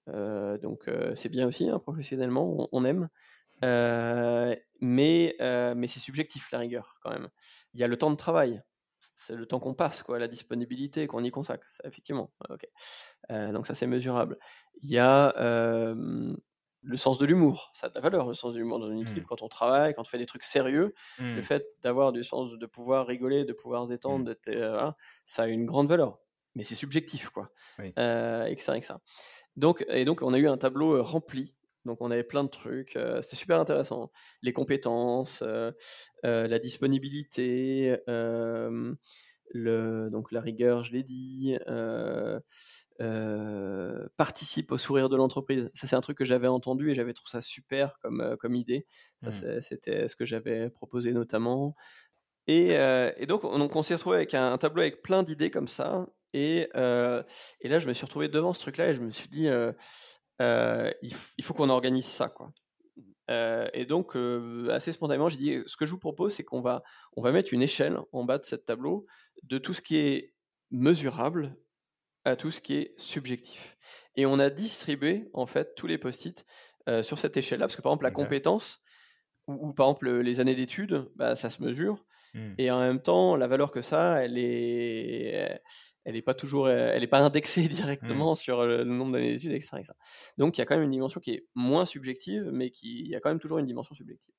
donc c'est bien aussi, hein, professionnellement, on, aime. mais mais c'est subjectif, la rigueur, quand même. Il y a le temps de travail, c'est le temps qu'on passe, quoi, la disponibilité qu'on y consacre, effectivement. donc ça, c'est mesurable. Il y a le sens de l'humour, ça a de la valeur, le sens de l'humour dans une équipe, mmh. quand on travaille, quand on fait des trucs sérieux, le mmh. fait d'avoir du sens, de pouvoir rigoler, de pouvoir se détendre, mmh. ça a une grande valeur mais c'est subjectif, quoi. Oui. Euh, etc., Donc, et donc, on a eu un tableau euh, rempli. Donc, on avait plein de trucs. Euh, c'était super intéressant. Les compétences, la disponibilité, le, donc la rigueur, je l'ai dit. Participe au sourire de l'entreprise. Ça, c'est un truc que j'avais entendu et j'avais trouvé ça super comme, comme idée. Ça, mmh. c'était ce que j'avais proposé notamment. Et, et donc, on, on s'est retrouvé avec un, un tableau avec plein d'idées comme ça. Et, et, là, je me suis retrouvé devant ce truc-là et je me suis dit, il, faut qu'on organise ça. Quoi. et donc, assez spontanément, j'ai dit, ce que je vous propose, c'est qu'on va, on va mettre une échelle en bas de ce tableau de tout ce qui est mesurable à tout ce qui est subjectif. Et on a distribué, en fait, tous les post-it sur cette échelle-là, parce que par exemple, la compétence, ou, par exemple les années d'études, bah, ça se mesure. Mmh. Et en même temps, la valeur que ça, elle est, elle n'est pas toujours, elle est pas indexée *laughs* directement mmh. sur le nombre d'années d'études, etc., Donc il y a quand même une dimension qui est moins subjective, mais qui, il y a quand même toujours une dimension subjective.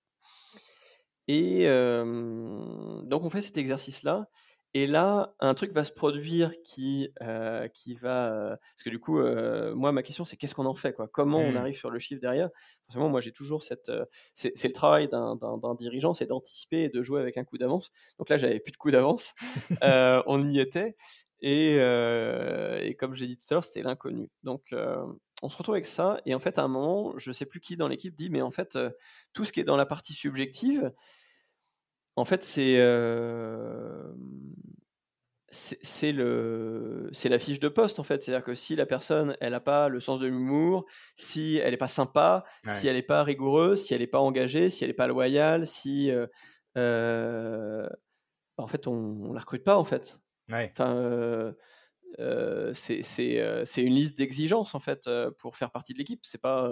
Et donc on fait cet exercice-là, et là, un truc va se produire qui, euh, qui va. Euh, parce que du coup, euh, moi, ma question, c'est qu'est-ce qu'on en fait quoi? Comment on mmh. arrive sur le chiffre derrière? Forcément, moi, j'ai toujours cette. c'est le travail d'un dirigeant, c'est d'anticiper et de jouer avec un coup d'avance. Donc là, j'avais plus de coup d'avance. *laughs* on y était. Et, et comme j'ai dit tout à l'heure, c'était l'inconnu. Donc, on se retrouve avec ça. Et en fait, à un moment, je sais plus qui dans l'équipe dit mais en fait, tout ce qui est dans la partie subjective, en fait, c'est c'est le c'est la fiche de poste en fait. C'est-à-dire que si la personne elle n'a pas le sens de l'humour, si elle n'est pas sympa, si elle n'est pas rigoureuse, si elle n'est pas engagée, si elle n'est pas loyale, si euh, euh, bah, en fait on, ne la recrute pas en fait. Enfin, c'est une liste d'exigences en fait pour faire partie de l'équipe. C'est pas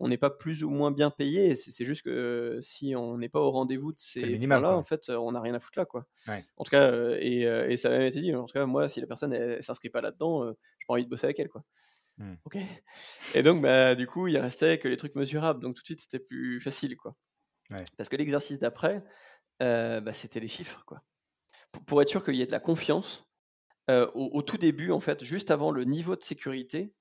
on n'est pas plus ou moins bien payé. C'est juste que si on n'est pas au rendez-vous de ces points-là, en fait, on n'a rien à foutre là, quoi. En tout cas, et, ça a même été dit. En tout cas, moi, si la personne ne s'inscrit pas là-dedans, je j'ai pas envie de bosser avec elle, quoi. Mmh. Ok. Et donc, bah, du coup, il restait que les trucs mesurables. Donc tout de suite, c'était plus facile, quoi. Parce que l'exercice d'après, bah, c'était les chiffres, quoi. Pour, être sûr qu'il y ait de la confiance, au, au, tout début, en fait, juste avant le niveau de sécurité,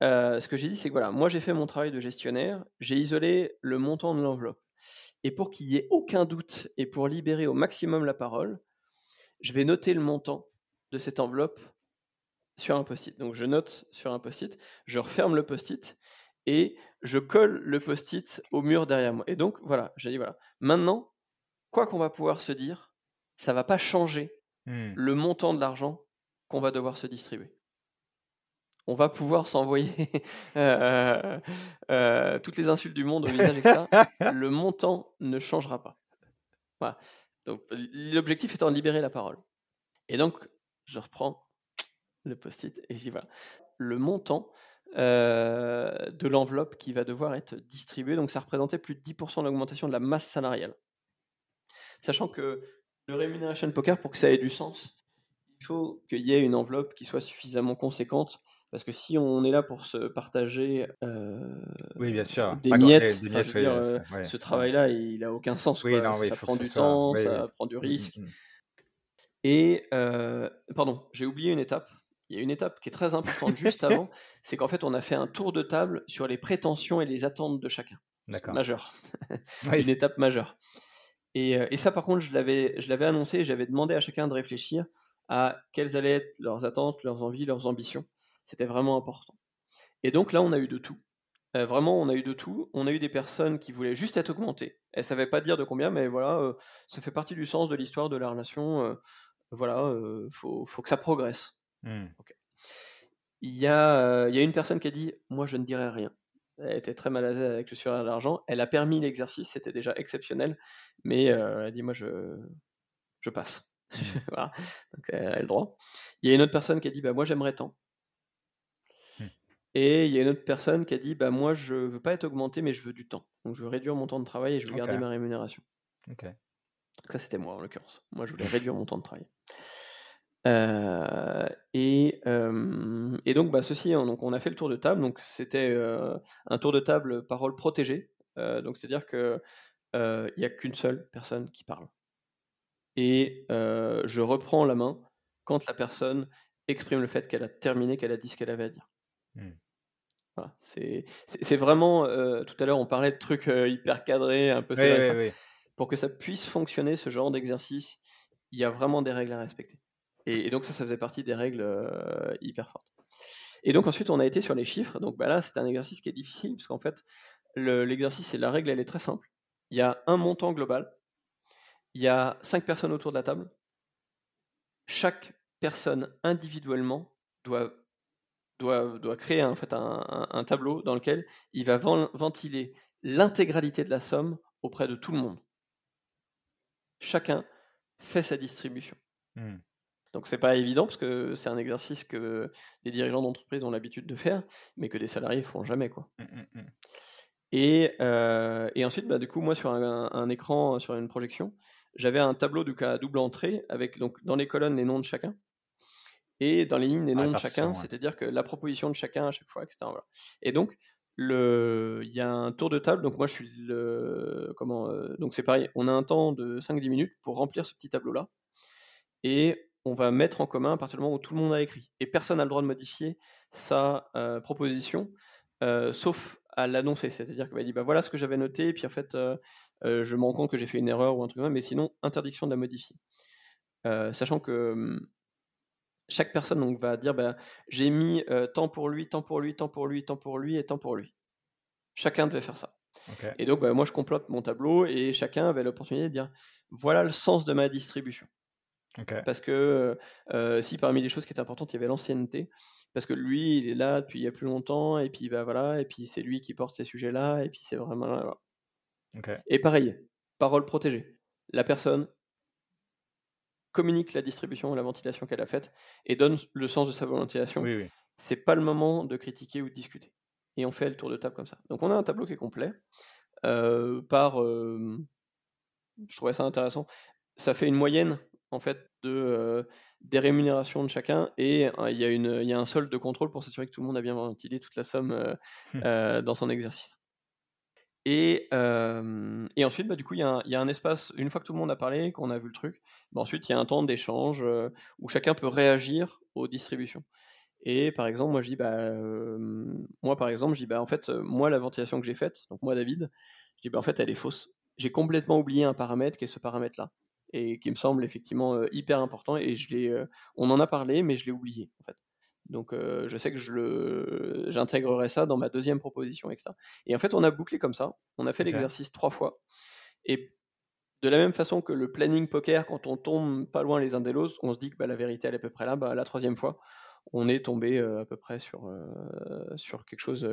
ce que j'ai dit, c'est que voilà, moi j'ai fait mon travail de gestionnaire, j'ai isolé le montant de l'enveloppe. Et pour qu'il y ait aucun doute et pour libérer au maximum la parole, je vais noter le montant de cette enveloppe sur un post-it. Donc je note sur un post-it, je referme le post-it et je colle le post-it au mur derrière moi. Et donc voilà, j'ai dit voilà, maintenant, quoi qu'on va pouvoir se dire, ça va pas changer mmh. le montant de l'argent qu'on va devoir se distribuer on va pouvoir s'envoyer *laughs* euh, euh, toutes les insultes du monde au visage, ça. *laughs* Le montant ne changera pas. Voilà. Donc, l'objectif étant de libérer la parole. Et donc, je reprends le post-it et j'y vais. Le montant euh, de l'enveloppe qui va devoir être distribué, donc ça représentait plus de 10% d'augmentation de la masse salariale. Sachant que le Remuneration Poker, pour que ça ait du sens, il faut qu'il y ait une enveloppe qui soit suffisamment conséquente parce que si on est là pour se partager oui, bien sûr. des miettes, ce travail-là, il n'a aucun sens. ça prend du temps, ça prend du risque. Mmh, mmh. Et, pardon, j'ai oublié une étape. Il y a une étape qui est très importante *laughs* juste avant, c'est qu'en fait, on a fait un tour de table sur les prétentions et les attentes de chacun. D'accord. Majeur. *laughs* une étape majeure. Et, et, ça, par contre, je l'avais annoncé, j'avais demandé à chacun de réfléchir à quelles allaient être leurs attentes, leurs envies, leurs ambitions. C'était vraiment important. Et donc là, on a eu de tout. Euh, vraiment, on a eu de tout. On a eu des personnes qui voulaient juste être augmentées. Elles ne savaient pas dire de combien, mais voilà, euh, ça fait partie du sens de l'histoire de la relation. Euh, voilà, il faut, que ça progresse. Mmh. Il, y a, il y a une personne qui a dit Moi, je ne dirai rien. Elle était très mal à l'aise avec le surat d'argent. Elle a permis l'exercice, c'était déjà exceptionnel, mais elle a dit Moi, je, je passe. Mmh. *laughs* voilà. Donc, elle a le droit. Il y a une autre personne qui a dit bah, Moi, j'aimerais tant. Et il y a une autre personne qui a dit bah moi je veux pas être augmenté mais je veux du temps. Donc je veux réduire mon temps de travail et je veux garder ma rémunération. Donc ça c'était moi en l'occurrence. Moi je voulais réduire mon temps de travail. Euh, et, et, donc bah ceci hein, donc on a fait le tour de table donc c'était euh, un tour de table parole protégée euh, donc c'est à dire que il n'y a qu'une seule personne qui parle et je reprends la main quand la personne exprime le fait qu'elle a terminé qu'elle a dit ce qu'elle avait à dire. Mmh c'est vraiment, euh, tout à l'heure on parlait de trucs euh, hyper cadrés, un peu Pour que ça puisse fonctionner, ce genre d'exercice, il y a vraiment des règles à respecter. Et, donc ça, ça faisait partie des règles euh, hyper fortes. Et donc ensuite, on a été sur les chiffres. Donc bah là, c'est un exercice qui est difficile, parce qu'en fait, l'exercice et la règle, elle est très simple. Il y a un montant global, il y a cinq personnes autour de la table. Chaque personne individuellement doit doit, doit créer en fait un, un, tableau dans lequel il va ventiler l'intégralité de la somme auprès de tout le monde. Chacun fait sa distribution. Mmh. Donc c'est pas évident parce que c'est un exercice que des dirigeants d'entreprise ont l'habitude de faire, mais que des salariés font jamais quoi. Mmh, mmh, et, euh, et, ensuite, bah, du coup, moi sur un, un, écran, sur une projection, j'avais un tableau de cas à double entrée avec donc dans les colonnes les noms de chacun et dans les lignes les noms de chacun, c'est-à-dire que la proposition de chacun à chaque fois, etc. Et donc, le... il y a un tour de table, donc moi je suis le. Comment euh, Donc c'est pareil, on a un temps de 5-10 minutes pour remplir ce petit tableau-là, et on va mettre en commun à partir du moment où tout le monde a écrit. Et personne n'a le droit de modifier sa euh, proposition, euh, sauf à l'annoncer. C'est-à-dire qu'il va dire bah, voilà ce que j'avais noté, et puis en fait, je me rends compte que j'ai fait une erreur ou un truc comme ça, mais sinon, interdiction de la modifier. sachant que hum, chaque personne donc, va dire bah, j'ai mis euh, temps pour lui, temps pour lui, temps pour lui, temps pour lui et temps pour lui. Chacun devait faire ça. Et donc, bah, moi, je complote mon tableau et chacun avait l'opportunité de dire voilà le sens de ma distribution. Parce que si parmi les choses qui étaient importantes, il y avait l'ancienneté, parce que lui, il est là depuis il y a plus longtemps, et puis bah voilà, et puis c'est lui qui porte ces sujets-là, et puis c'est vraiment. Et pareil, parole protégée. La personne communique la distribution et la ventilation qu'elle a faite et donne le sens de sa ventilation. Oui, C'est pas le moment de critiquer ou de discuter. Et on fait le tour de table comme ça. Donc on a un tableau qui est complet par. je trouvais ça intéressant. Ça fait une moyenne en fait de des rémunérations de chacun et il y, a une, y a un solde de contrôle pour s'assurer que tout le monde a bien ventilé toute la somme hum. dans son exercice. Et, et ensuite, bah, du coup, il y, a un espace, une fois que tout le monde a parlé, qu'on a vu le truc, bah, ensuite il y a un temps d'échange où chacun peut réagir aux distributions. Et par exemple, moi je dis, bah, moi par exemple, je dis, bah, en fait, moi la ventilation que j'ai faite, donc moi David, je dis, bah, en fait, elle est fausse. J'ai complètement oublié un paramètre qui est ce paramètre-là et qui me semble effectivement hyper important. Et je l'ai, on en a parlé, mais je l'ai oublié en fait. Donc je sais que je le, j'intégrerai ça dans ma deuxième proposition extra. Et en fait, on a bouclé comme ça. On a fait l'exercice trois fois. Et de la même façon que le planning poker, quand on tombe pas loin les uns des autres, on se dit que bah, la vérité elle est à peu près là. Bah, la troisième fois, on est tombé à peu près sur, sur quelque chose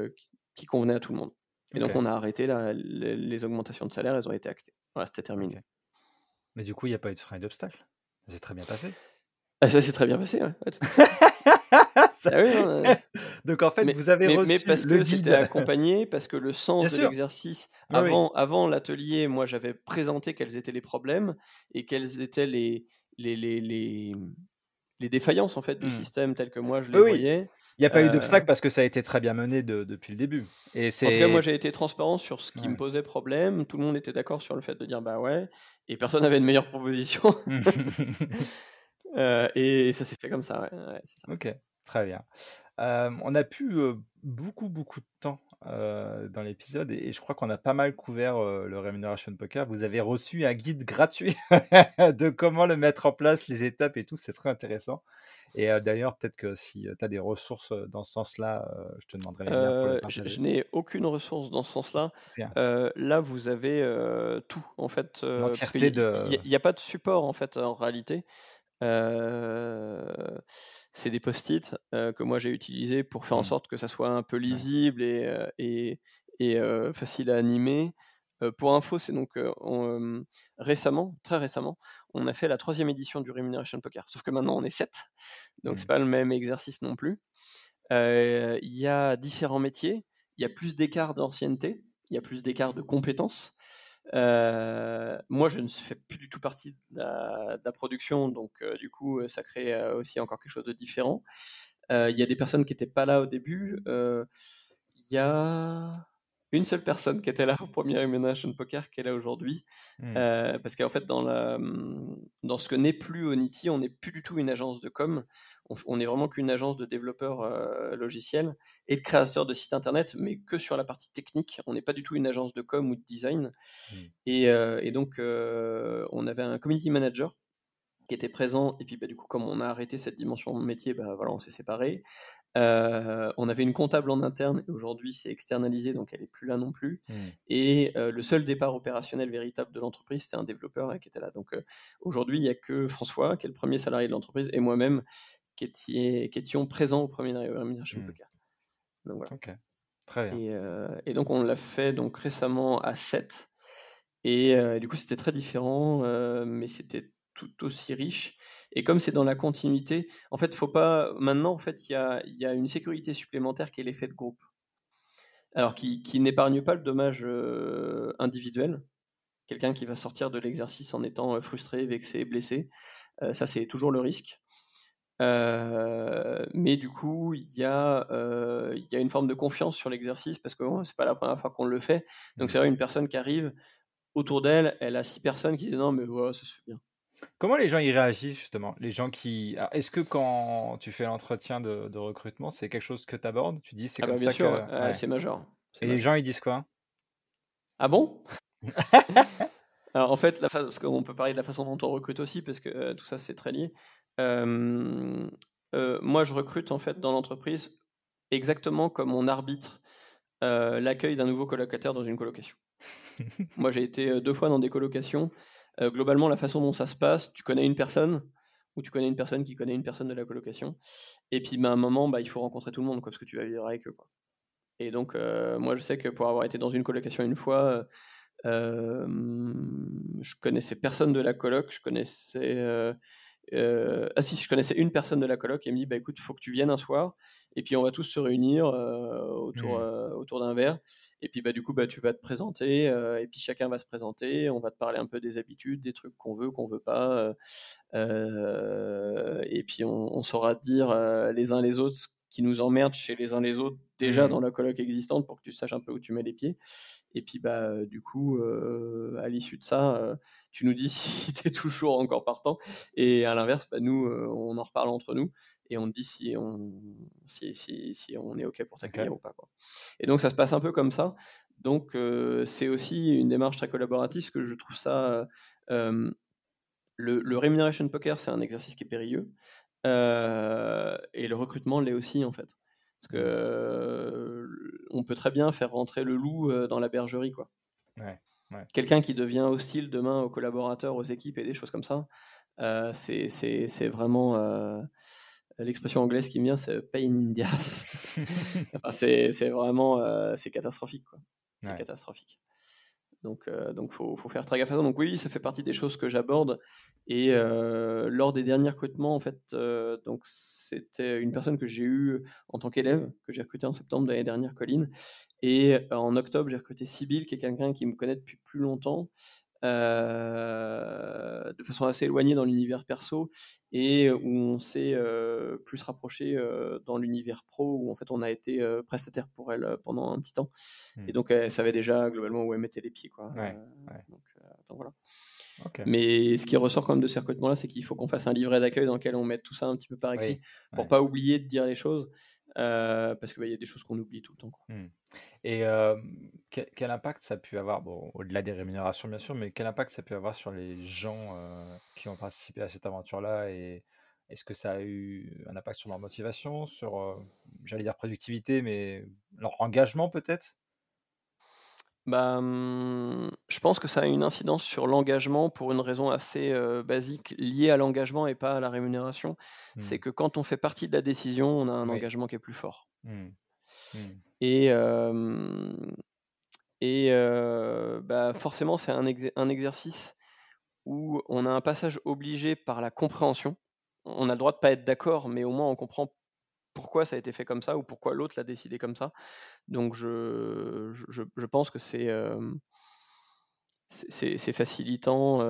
qui, convenait à tout le monde. Et donc on a arrêté les, augmentations de salaire, elles ont été actées. Voilà, c'était terminé. Mais du coup, il n'y a pas eu de frein et d'obstacle? Ça s'est très bien passé? Ah, ça s'est très bien passé, ouais. *laughs* Ah *laughs* Donc en fait, vous avez reçu mais parce le que c'était accompagné, parce que le sens de l'exercice, avant, avant l'atelier, moi j'avais présenté quels étaient les problèmes et quelles étaient les, les, les, les, les défaillances en fait du mmh. système tel que moi je les voyais. Il n'y a pas eu d'obstacle euh, parce que ça a été très bien mené depuis le début. Et en tout cas, moi j'ai été transparent sur ce qui me posait problème. Tout le monde était d'accord sur le fait de dire bah ouais, et personne n'avait une meilleure proposition. *laughs* Euh, et ça s'est fait comme ça, Ok, très bien. Euh, on a pu beaucoup, beaucoup de temps dans l'épisode et, je crois qu'on a pas mal couvert le Remuneration Poker. Vous avez reçu un guide gratuit *laughs* de comment le mettre en place, les étapes et tout. C'est très intéressant. Et d'ailleurs, peut-être que si tu as des ressources dans ce sens-là, je te demanderai pour Je, n'ai aucune ressource dans ce sens-là. là, vous avez tout, en fait. Il n'y a, pas de support, en fait, en réalité. C'est des post-it que moi j'ai utilisés pour faire en mmh. sorte que ça soit un peu lisible et, et, et facile à animer. pour info, c'est donc récemment, très récemment, on a fait la troisième édition du Remuneration Poker. Sauf que maintenant on est sept, donc c'est mmh. pas le même exercice non plus. Il y a différents métiers, il y a plus d'écart d'ancienneté, il y a plus d'écart de compétences. Moi, je ne fais plus du tout partie de la, production, donc du coup, ça crée aussi encore quelque chose de différent. Il y a des personnes qui n'étaient pas là au début. Il y a une seule personne qui était là au premier Elimination Poker qui est là aujourd'hui. Hmm. Euh, parce qu'en fait, dans, la, dans ce que n'est plus Onity, on n'est plus du tout une agence de com. On, n'est vraiment qu'une agence de développeurs euh, logiciels et de créateurs de sites internet, mais que sur la partie technique. On n'est pas du tout une agence de com ou de design. Hmm. Et, euh, et, donc, on avait un community manager qui était présent. Et puis, bah, du coup, comme on a arrêté cette dimension de métier, bah, voilà, on s'est séparés. Euh, on avait une comptable en interne et aujourd'hui c'est externalisé donc elle est plus là non plus. Mmh. Et euh, le seul départ opérationnel véritable de l'entreprise c'était un développeur qui était là. Donc euh, aujourd'hui il n'y a que François qui est le premier salarié de l'entreprise et moi-même qui, étions présents au premier Remuneration mmh. Poker. Donc voilà. Très bien. Et, donc on l'a fait donc récemment à 7 et du coup c'était très différent mais c'était tout aussi riche. Et comme c'est dans la continuité, en fait, faut pas. Maintenant, en fait, il y a, y a, une sécurité supplémentaire qui est l'effet de groupe. Alors, qui, qui n'épargne pas le dommage euh, individuel. Quelqu'un qui va sortir de l'exercice en étant euh, frustré, vexé, blessé. Euh, ça, c'est toujours le risque. mais du coup, il y, a, y a une forme de confiance sur l'exercice parce que bon, c'est pas la première fois qu'on le fait. Donc, c'est vrai, une personne qui arrive autour d'elle, elle a six personnes qui disent non, mais ouais, ça se fait bien. Comment les gens y réagissent justement? Les gens qui. Est-ce que quand tu fais l'entretien de, recrutement, c'est quelque chose que tu abordes? Tu dis c'est ah comme bah, bien ça sûr, que... c'est majeur. Et les gens ils disent quoi? Ah bon? *laughs* Alors en fait, la parce qu'on peut parler de la façon dont on recrute aussi, parce que euh, tout ça c'est très lié. Euh, moi je recrute en fait dans l'entreprise exactement comme on arbitre euh, l'accueil d'un nouveau colocataire dans une colocation. *laughs* moi j'ai été deux fois dans des colocations. Euh, globalement, la façon dont ça se passe, tu connais une personne, où tu connais une personne qui connaît une personne de la colocation. Et puis, bah, à un moment, bah, il faut rencontrer tout le monde, parce que tu vas vivre avec eux. Et donc, euh, moi, je sais que pour avoir été dans une colocation une fois, euh, je connaissais personne de la coloc, je connaissais. Ah si, je connaissais une personne de la coloc et elle me dit bah écoute, faut que tu viennes un soir et puis on va tous se réunir autour, mmh. autour d'un verre et puis bah du coup bah tu vas te présenter et puis chacun va se présenter, on va te parler un peu des habitudes, des trucs qu'on veut, qu'on veut pas et puis on, on saura dire les uns les autres qui nous emmerdent chez les uns les autres déjà mmh. dans la coloc existante pour que tu saches un peu où tu mets les pieds. Et puis bah du coup, euh, à l'issue de ça, euh, tu nous dis *laughs* si tu es toujours encore partant. Et à l'inverse, bah, nous, euh, on en reparle entre nous et on te dit si on, si, si, si on est OK pour t'accueillir ou pas. Quoi. Et donc ça se passe un peu comme ça. Donc c'est aussi une démarche très collaborative, que je trouve ça... le, le remuneration poker, c'est un exercice qui est périlleux. Euh, et le recrutement l'est aussi en fait. Parce que euh, on peut très bien faire rentrer le loup euh, dans la bergerie quoi. Quelqu'un qui devient hostile demain aux collaborateurs, aux équipes et des choses comme ça, c'est vraiment l'expression anglaise qui me vient, c'est pain in the ass. *laughs* c'est vraiment c'est catastrophique quoi. C'est catastrophique. Donc, il donc faut, faut, faire très gaffe à ça. Donc oui, ça fait partie des choses que j'aborde. Et euh, lors des derniers recrutements, en fait, euh, donc c'était une personne que j'ai eue en tant qu'élève, que j'ai recruté en septembre de l'année dernière, Colline. Et euh, en octobre, j'ai recruté Sybille, qui est quelqu'un qui me connaît depuis plus longtemps, euh, de façon assez éloignée dans l'univers perso et où on s'est euh, plus rapproché euh, dans l'univers pro où en fait on a été prestataire pour elle pendant un petit temps et hmm. donc elle savait déjà globalement où elle mettait les pieds quoi. Donc, voilà. Mais ce qui ressort quand même de ces recrutements-là, c'est qu'il faut qu'on fasse un livret d'accueil dans lequel on mette tout ça un petit peu par écrit pour pas oublier de dire les choses. Euh, parce qu'il bah, y a des choses qu'on oublie tout le temps. Mmh. Et quel, impact ça a pu avoir, bon, au-delà des rémunérations bien sûr, mais quel impact ça a pu avoir sur les gens qui ont participé à cette aventure-là? Et est-ce que ça a eu un impact sur leur motivation, sur, j'allais dire productivité, mais leur engagement peut-être? Bah, mmh, je pense que ça a une incidence sur l'engagement pour une raison assez basique liée à l'engagement et pas à la rémunération. C'est mmh. que quand on fait partie de la décision, on a un engagement qui est plus fort. Mmh. Et, et bah, forcément, c'est un, un exercice où on a un passage obligé par la compréhension. On a le droit de pas être d'accord, mais au moins on comprend pourquoi ça a été fait comme ça ou pourquoi l'autre l'a décidé comme ça. Donc je, je, pense que c'est facilitant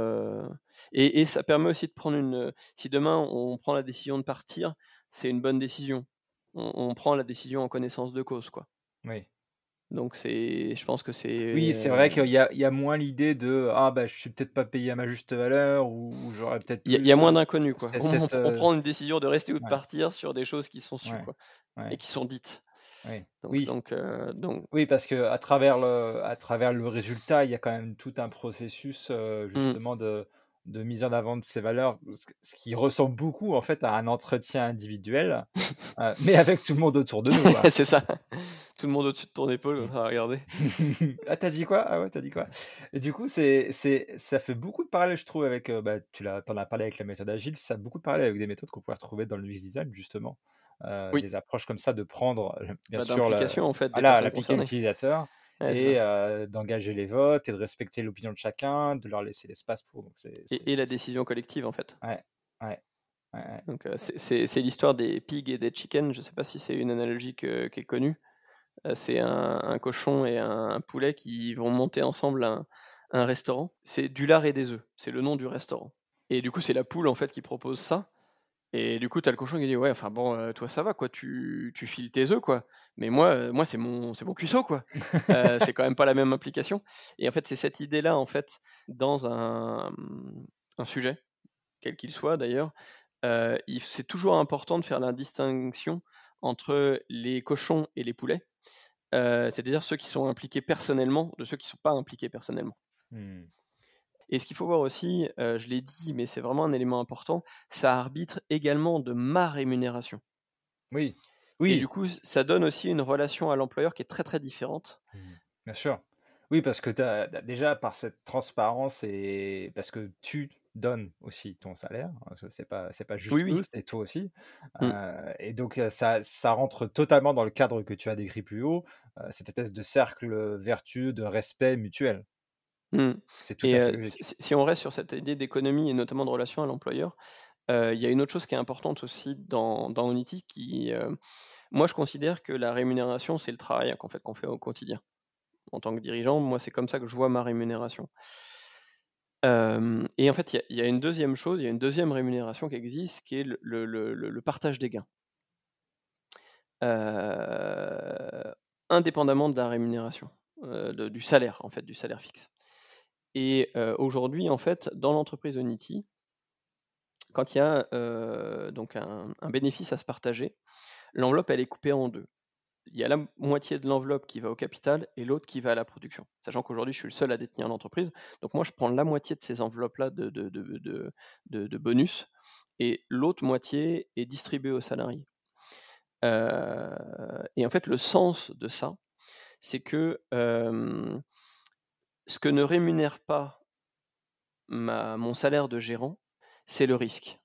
et, et, ça permet aussi de prendre une. Si demain on prend la décision de partir, c'est une bonne décision. On, on, prend la décision en connaissance de cause, quoi. Oui. Donc c'est, je pense que c'est. Oui, c'est vrai qu'il y a, il y a moins l'idée de ah bah je suis peut-être pas payé à ma juste valeur ou, j'aurais peut-être. Il y, a moins d'inconnus quoi. On, euh prend une décision de rester ou de partir sur des choses qui sont sues quoi et qui sont dites. Oui. Donc, oui. Donc, euh, donc... oui, parce que à travers le, à travers le résultat, il y a quand même tout un processus euh, mmh. justement de de mise en avant de ces valeurs, ce qui ressemble beaucoup en fait à un entretien individuel, *laughs* euh, mais avec tout le monde autour de nous. *laughs* c'est ça. Tout le monde au-dessus de ton épaule, va regarder. *laughs* ah, t'as dit quoi? Ah ouais, t'as dit quoi? Et du coup, c'est, c'est, ça fait beaucoup de parallèles, je trouve, avec. Euh, bah, tu l'as, t'en as parlé avec la méthode agile, ça a beaucoup de parallèles avec des méthodes qu'on pourrait retrouver dans le UX design, justement. Euh, Des approches comme ça de prendre, bien bah, sûr, la, en fait, voilà, l'application utilisateur et d'engager les votes et de respecter l'opinion de chacun, de leur laisser l'espace pour. et, la décision collective en fait. Ouais, ouais. Donc c'est l'histoire des pigs et des chickens. Je ne sais pas si c'est une analogie qui est connue. c'est un, cochon et un, poulet qui vont monter ensemble un, un restaurant. C'est du lard et des œufs. C'est le nom du restaurant. Et du coup, c'est la poule en fait qui propose ça. Et du coup, tu as le cochon qui dit Ouais, enfin bon, euh, toi ça va, quoi, tu, tu files tes œufs, quoi. Mais moi, euh, moi c'est mon, c'est mon cuisseau, quoi. Euh, *laughs* c'est quand même pas la même application. Et en fait, c'est cette idée-là, en fait, dans un, un sujet, quel qu'il soit d'ailleurs, c'est toujours important de faire la distinction entre les cochons et les poulets. C'est-à-dire ceux qui sont impliqués personnellement de ceux qui ne sont pas impliqués personnellement. Mmh. Et ce qu'il faut voir aussi, je l'ai dit, mais c'est vraiment un élément important, ça arbitre également de ma rémunération. Oui. Oui. Et du coup, ça donne aussi une relation à l'employeur qui est très très différente. Mmh. Bien sûr. Oui, parce que as, déjà par cette transparence et parce que tu donne aussi ton salaire, hein, c'est pas c'est pas juste Oui, c'est toi aussi. Mmh. Heu et donc ça ça rentre totalement dans le cadre que tu as décrit plus haut, heu, cette espèce de cercle, vertueux de respect mutuel. Mmh C'est tout et à fait heu, si logique. si si on reste sur cette idée d'économie et notamment de relation à l'employeur, il y a une autre chose qui est importante aussi dans dans qui, heu moi je considère que la rémunération, c'est le travail qu'en fait qu'on fait au quotidien. En tant que dirigeant, moi c'est comme ça que je vois ma rémunération. Et en fait, il y a il y a une deuxième chose, il y a une deuxième rémunération qui existe, qui est le le le le le partage des gains. Indépendamment de la rémunération, de du salaire en fait, du salaire fixe et heu, aujourd'hui en fait, dans l'entreprise Onity quand il y a, heu, donc un bénéfice à se partager, l'enveloppe elle est coupée en 2. Il y a la moitié de l'enveloppe qui va au capital et l'autre qui va à la production. Sachant qu'aujourd'hui je suis le seul à détenir l'entreprise, donc moi je prends la moitié de ces enveloppes-là de de de bonus et l'autre moitié est distribuée aux salariés. Heu et en fait le sens de ça, c'est que, ce que ne rémunère pas ma mon salaire de gérant, c'est le risque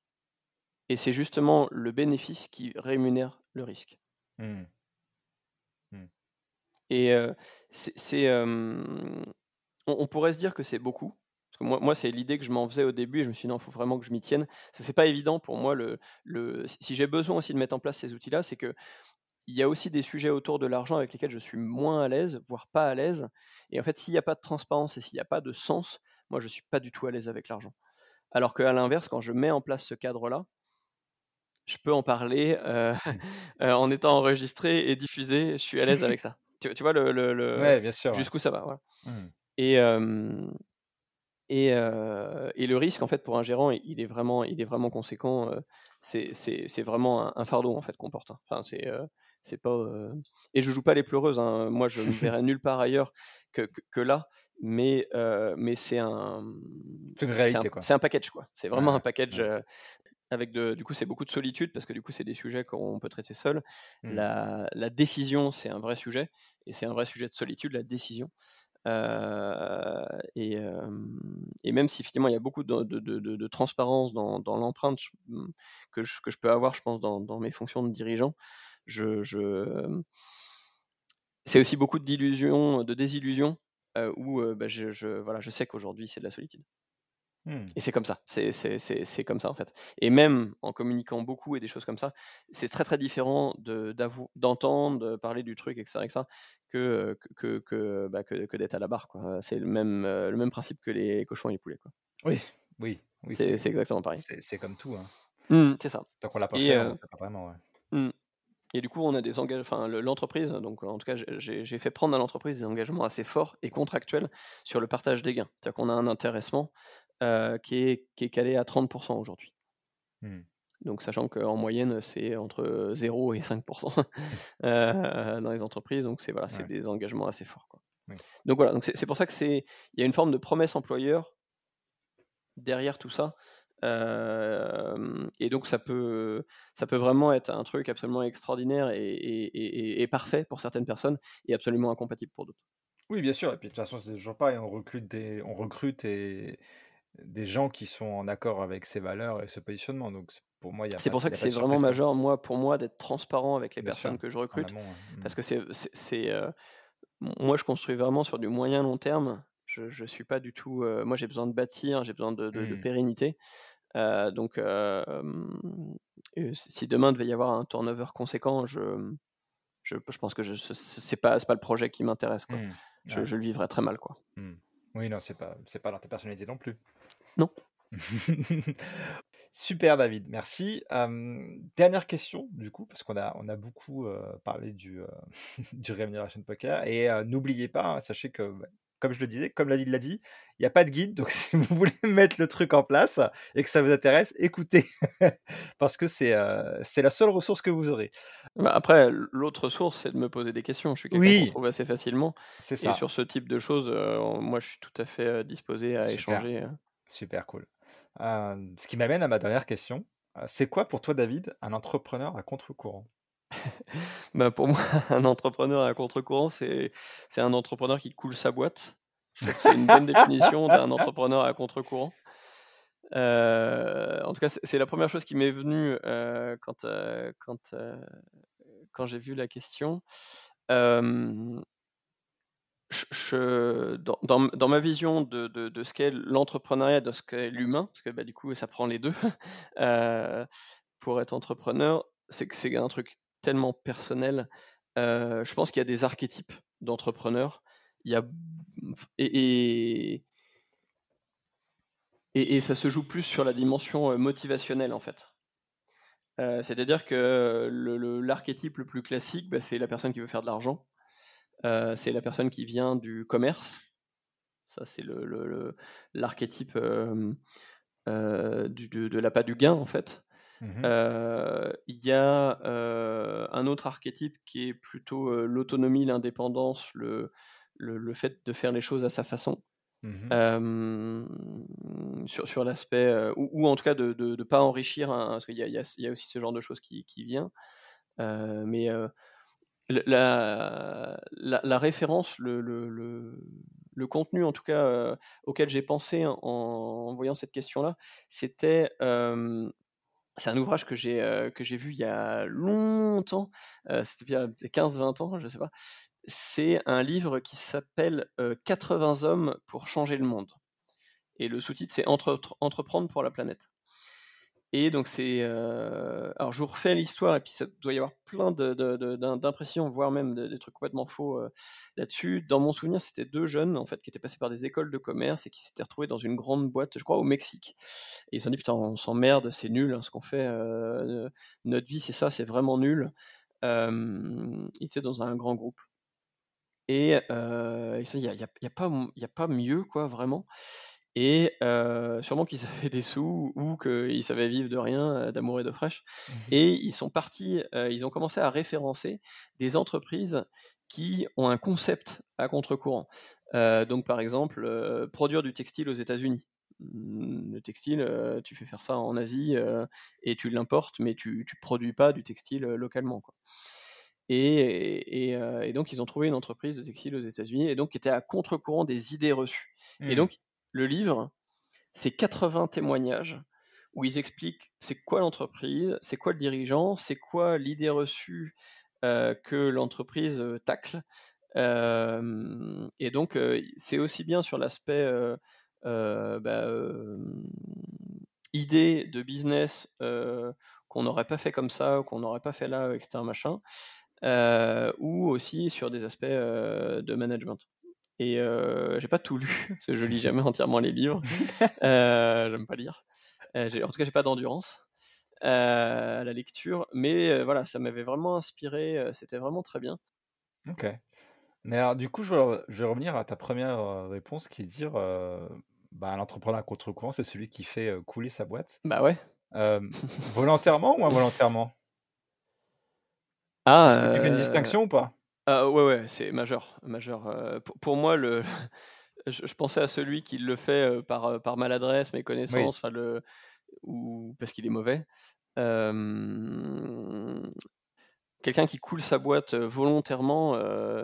et c'est justement le bénéfice qui rémunère le risque. Mmh. Mmh. Et c'est hem, on on pourrait se dire que c'est beaucoup, parce que moi moi c'est l'idée que je m'en faisais au début et je me suis dit: «Non, il faut vraiment que je m'y tienne». Que c'est pas évident pour moi le le si j'ai besoin aussi de mettre en place ces outils-là, c'est qu'il y a aussi des sujets autour de l'argent avec lesquels je suis moins à l'aise, voire pas à l'aise et en fait, s'il y a pas de transparence et s'il y a pas de sens, moi je suis pas du tout à l'aise avec l'argent. Alors qu'à l'inverse, quand je mets en place ce cadre-là je peux en parler, Mmh. heu, *laughs* en étant enregistré et diffusé, je suis à l'aise avec ça. Tu tu vois le le le *laughs* Ouais, bien sûr, ouais. jusqu'où ça va, voilà Mmh. et hem et et le risque en fait pour un gérant, il est vraiment il est vraiment conséquent, c'est c'est c'est vraiment un un fardeau en fait qu'on porte, hein. Enfin c'est, c'est pas, heu et je joue pas les pleureuses, hein, moi je me verrais nulle part ailleurs que que que là, mais heu, mais c'est un, C'est un un package quoi. C'est Ouais, vraiment un package, ouais. heu, avec de du coup, c'est beaucoup de solitude parce que du coup, c'est des sujets qu'on peut traiter seul. Mmh. La la décision, c'est un vrai sujet et c'est un vrai sujet de solitude, la décision. Et et même si effectivement il y a beaucoup de de transparence dans dans l'empreinte mmh, que je que je peux avoir, je pense dans dans mes fonctions de dirigeant, je je, hem c'est aussi beaucoup d'illusions, de désillusions, heu, où, heu, bah, je je voilà, je sais qu'aujourd'hui c'est de la solitude. Mmh. Et c'est comme ça, c'est comme ça en fait et même en communiquant beaucoup et des choses comme ça, c'est très, très différent d'entendre, de parler du truc et cetera et cetera que, heu, que que, bah, que que d'être à la barre c'est le même, heu, le même principe que les cochons et les poulets quoi. Oui, oui, oui, C'est exactement pareil. c'est comme tout, hein. Mmh, c'est ça Tant qu'on l'a pas et fait, on sait pas vraiment, ouais. mmh et du coup, on a des enga enfin le l'entreprise donc en tout cas, j'ai fait prendre à l'entreprise des engagements assez forts et contractuels sur le partage des gains. C'est-à-dire qu'on a un intéressement, heu, qui est qui est calé à 30% aujourd'hui. Mmh. Donc sachant qu'en moyenne, c'est entre 0 et 5 Mmh. heu, dans les entreprises, donc c'est voilà, Ouais. des engagements assez forts, quoi. Donc voilà, c'est c'est pour ça que c'est il y a une forme de promesse employeur derrière tout ça, et donc ça peut ça peut vraiment être un truc absolument extraordinaire et et et et et parfait pour certaines personnes et absolument incompatible pour d'autres. Oui, bien sûr et puis de toute façon, c'est toujours pareil, on recrute des on recrute et des gens qui sont en accord avec ses valeurs et ce positionnement, donc c'est pour moi, C'est pour ça que c'est vraiment majeur, moi pour moi, d'être transparent avec les Bien sûr, personnes que je recrute amont. Mmh. parce que c'est m moi je construis vraiment sur du moyen long terme. Je je suis pas du tout, moi j'ai besoin de bâtir, j'ai besoin de de de Mmh. pérennité, heu, donc si demain devait y avoir un turnover conséquent, je, je je pense que je ce c'est pas pas le projet qui m'intéresse. Mmh. Je Ouais. je le vivrais très mal, quoi. Mmh. Oui, non, c'est pas c'est pas dans ta personnalité non plus. Non. *laughs* Super David, merci. Dernière question du coup, parce qu'on a on a beaucoup, parlé du, heu, *laughs* du Remuneration Poker et n'oubliez pas, hein, sachez que, bah, comme je le disais, comme David l'a dit, il y a pas de guide, donc *laughs* si vous voulez mettre le truc en place et que ça vous intéresse, écoutez, *laughs* parce que c'est, heu, c'est la seule ressource que vous aurez. Bah, après, l'autre source, c'est de me poser des questions. Je suis quelqu'un qu'on Oui! trouve assez facilement C'est et sur ce type de choses, heu, moi je suis tout à fait, heu, disposé à Super, échanger, heu. super cool. Ce qui m'amène à ma dernière question, c'est quoi pour toi David, un entrepreneur à contre-courant? *laughs* Bah, pour moi, *laughs* un entrepreneur à contre-courant, c'est c'est un entrepreneur qui coule sa boîte. C'est une bonne définition d'un entrepreneur à contre-courant. en tout cas, c'est la première chose qui m'est venue quand, quand, quand j'ai vu la question. Dans, dans, ma vision de, de, de ce qu'est l'entrepreneuriat, de ce qu'est l'humain, parce que bah, du coup ça prend les deux, *laughs* pour être entrepreneur, c'est que c'est un truc tellement personnel. je pense qu'il y a des archétypes d'entrepreneurs. Il y a et, et, ça se joue plus sur la dimension motivationnelle en fait. C'est-à-dire que l'archétype le, plus classique, bah, c'est la personne qui veut faire de l'argent. c'est la personne qui vient du commerce. Ça, c'est l'archétype le, de, de l'appât du gain, en fait. Mmh il y a un autre archétype qui est plutôt l'autonomie, l'indépendance, le, le, fait de faire les choses à sa façon. Mmh sur, sur l'aspect, ou, en tout cas de ne pas enrichir, parce qu'il y, y, y a, aussi ce genre de choses qui, qui vient. mais la, la, la, référence, le, le, le, contenu en tout cas auquel j'ai pensé en, en, voyant cette question-là, c'était c'est un ouvrage que j'ai que j'ai vu il y a longtemps, c'était il y a 15-20 ans, je ne sais pas. C'est un livre qui s'appelle 80 hommes pour changer le monde. Et le sous-titre, c'est Entreprendre pour la planète. Et donc c'est, euh, alors je vous refais l'histoire et puis ça doit y avoir plein d'impressions, voire même des trucs complètement faux euh, là-dessus. Dans mon souvenir, c'était deux jeunes en fait qui étaient passés par des écoles de commerce et qui s'étaient retrouvés dans une grande boîte, je crois au Mexique. Et ils se sont dit putain, on s'emmerde, c'est nul hein, ce qu'on fait, euh, notre vie c'est ça, c'est vraiment nul. ils étaient dans un grand groupe. Et il n'y a, y a, y a pas mieux quoi vraiment. Et sûrement qu'ils *laughs* avaient des sous ou qu'ils savaient vivre de rien, d'amour et de fraîche. Mmh et ils sont partis, ils ont commencé à référencer des entreprises qui ont un concept à contre-courant. donc par exemple, produire du textile aux États-Unis. Mmh, le textile, tu fais faire ça en Asie et tu l'importes, mais tu ne produis pas du textile localement. Quoi. Et, et, donc ils ont trouvé une entreprise de textile aux États-Unis et donc qui était à contre-courant des idées reçues. Et mmh. donc le livre, c'est 80 témoignages où ils expliquent c'est quoi l'entreprise, c'est quoi le dirigeant, c'est quoi l'idée reçue euh, que l'entreprise euh, tacle. Euh, et donc, c'est aussi bien sur l'aspect bah, idée de business qu'on n'aurait pas fait comme ça, qu'on n'aurait pas fait là, etc. Machin, ou aussi sur des aspects de management. Et euh, j'ai pas tout lu, *laughs* parce que je lis jamais *laughs* entièrement les livres. *laughs* Euh, J'aime pas lire. Euh, en tout cas, j'ai pas d'endurance euh, à la lecture. Mais voilà, ça m'avait vraiment inspiré. C'était vraiment très bien. Ok. Mais alors, du coup, je vais, je vais revenir à ta première réponse qui est dire bah, l'entrepreneur à contre-courant, c'est celui qui fait couler sa boîte. Bah ouais. volontairement ou involontairement? Ah. tu fais une distinction ou pas? Ah, ouais, ouais, c'est majeur, majeur. Euh, pour, moi, le, *laughs* je, pensais à celui qui le fait euh, par, euh, par maladresse, méconnaissance, le, ou parce qu'il est mauvais. Quelqu'un qui coule sa boîte volontairement,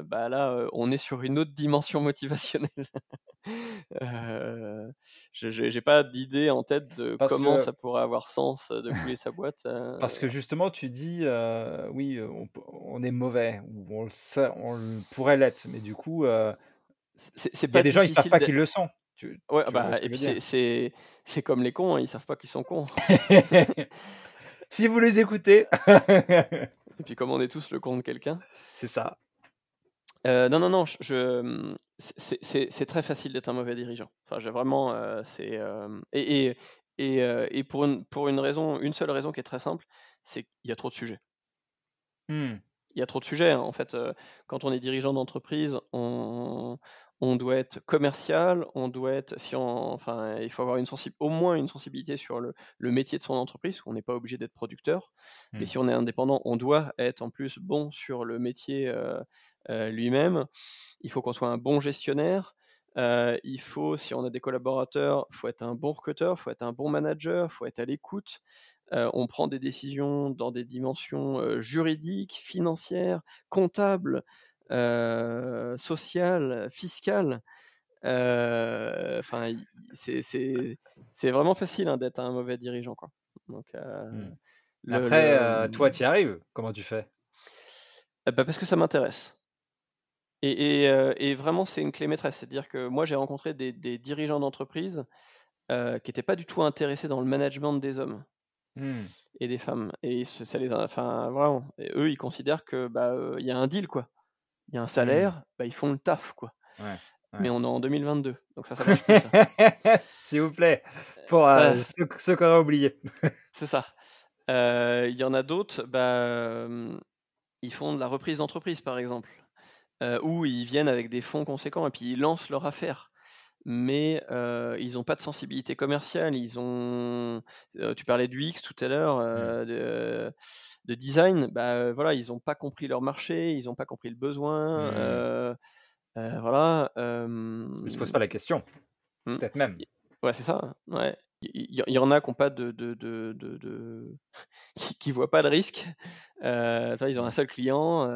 bah là, on est sur une autre dimension motivationnelle. *laughs* je n'ai pas d'idée en tête de comment ça pourrait avoir sens de couler sa boîte. Parce que justement, tu dis, oui, on, est mauvais, ou on, le on pourrait l'être, mais du coup, c'est il y a des gens, ils savent pas qu'ils le sont. ouais, bah, et puis c'est comme les cons, hein, ils savent pas qu'ils sont cons. *laughs* si vous les écoutez. *laughs* et puis comme on est tous le con de quelqu'un. C'est ça. Euh, non, non, non, je, c'est très facile d'être un mauvais dirigeant. Enfin, j'ai vraiment, euh, c'est euh, et, et, et, et, pour une pour une raison, une seule raison qui est très simple, c'est qu'il y a trop de sujets. Mmh. Il y a trop de sujets. Hein. En fait, quand on est dirigeant d'entreprise, on, on doit être commercial, on doit être, si on, enfin, il faut avoir une au moins une sensibilité sur le, le métier de son entreprise. On n'est pas obligé d'être producteur, mais mmh. si on est indépendant, on doit être en plus bon sur le métier euh, euh, lui-même. Il faut qu'on soit un bon gestionnaire. Euh, il faut, si on a des collaborateurs, faut être un bon recruteur, faut être un bon manager, faut être à l'écoute. on prend des décisions dans des dimensions juridiques, financières, comptables, social, fiscal. Enfin, c'est vraiment facile hein, d'être un mauvais dirigeant, quoi. Donc, mmh. Après, toi, tu y arrives. Comment tu fais? Bah, Parce que ça m'intéresse. Et, et, vraiment, c'est une clé maîtresse. C'est-à-dire que moi, j'ai rencontré des, des dirigeants d'entreprise qui n'étaient pas du tout intéressés dans le management des hommes. Mmh. et des femmes. Et ça les enfin, vraiment. eux, ils considèrent que bah, il y a un deal, quoi. Il y a un mmh. salaire, bah, ils font le taf, quoi. Mais on est en 2022, donc ça, ça marche plus. *laughs* S'il vous plaît, pour euh, ceux, qu'on a oublié. C'est ça. Il y en a d'autres, bah, ils font de la reprise d'entreprise, par exemple, euh, où ils viennent avec des fonds conséquents et puis ils lancent leur affaire mais ils n'ont pas de sensibilité commerciale. Ils ont, tu parlais du X tout à l'heure, mmh. de, design. Bah voilà, ils n'ont pas compris leur marché, ils n'ont pas compris le besoin. Mmh. voilà. Ils se posent pas la question. Mmh. Peut-être même. Ouais, c'est ça. Ouais. Il y, en a qui ont pas de, de, de, de *laughs* qui, voient pas de risque. ils ont un seul client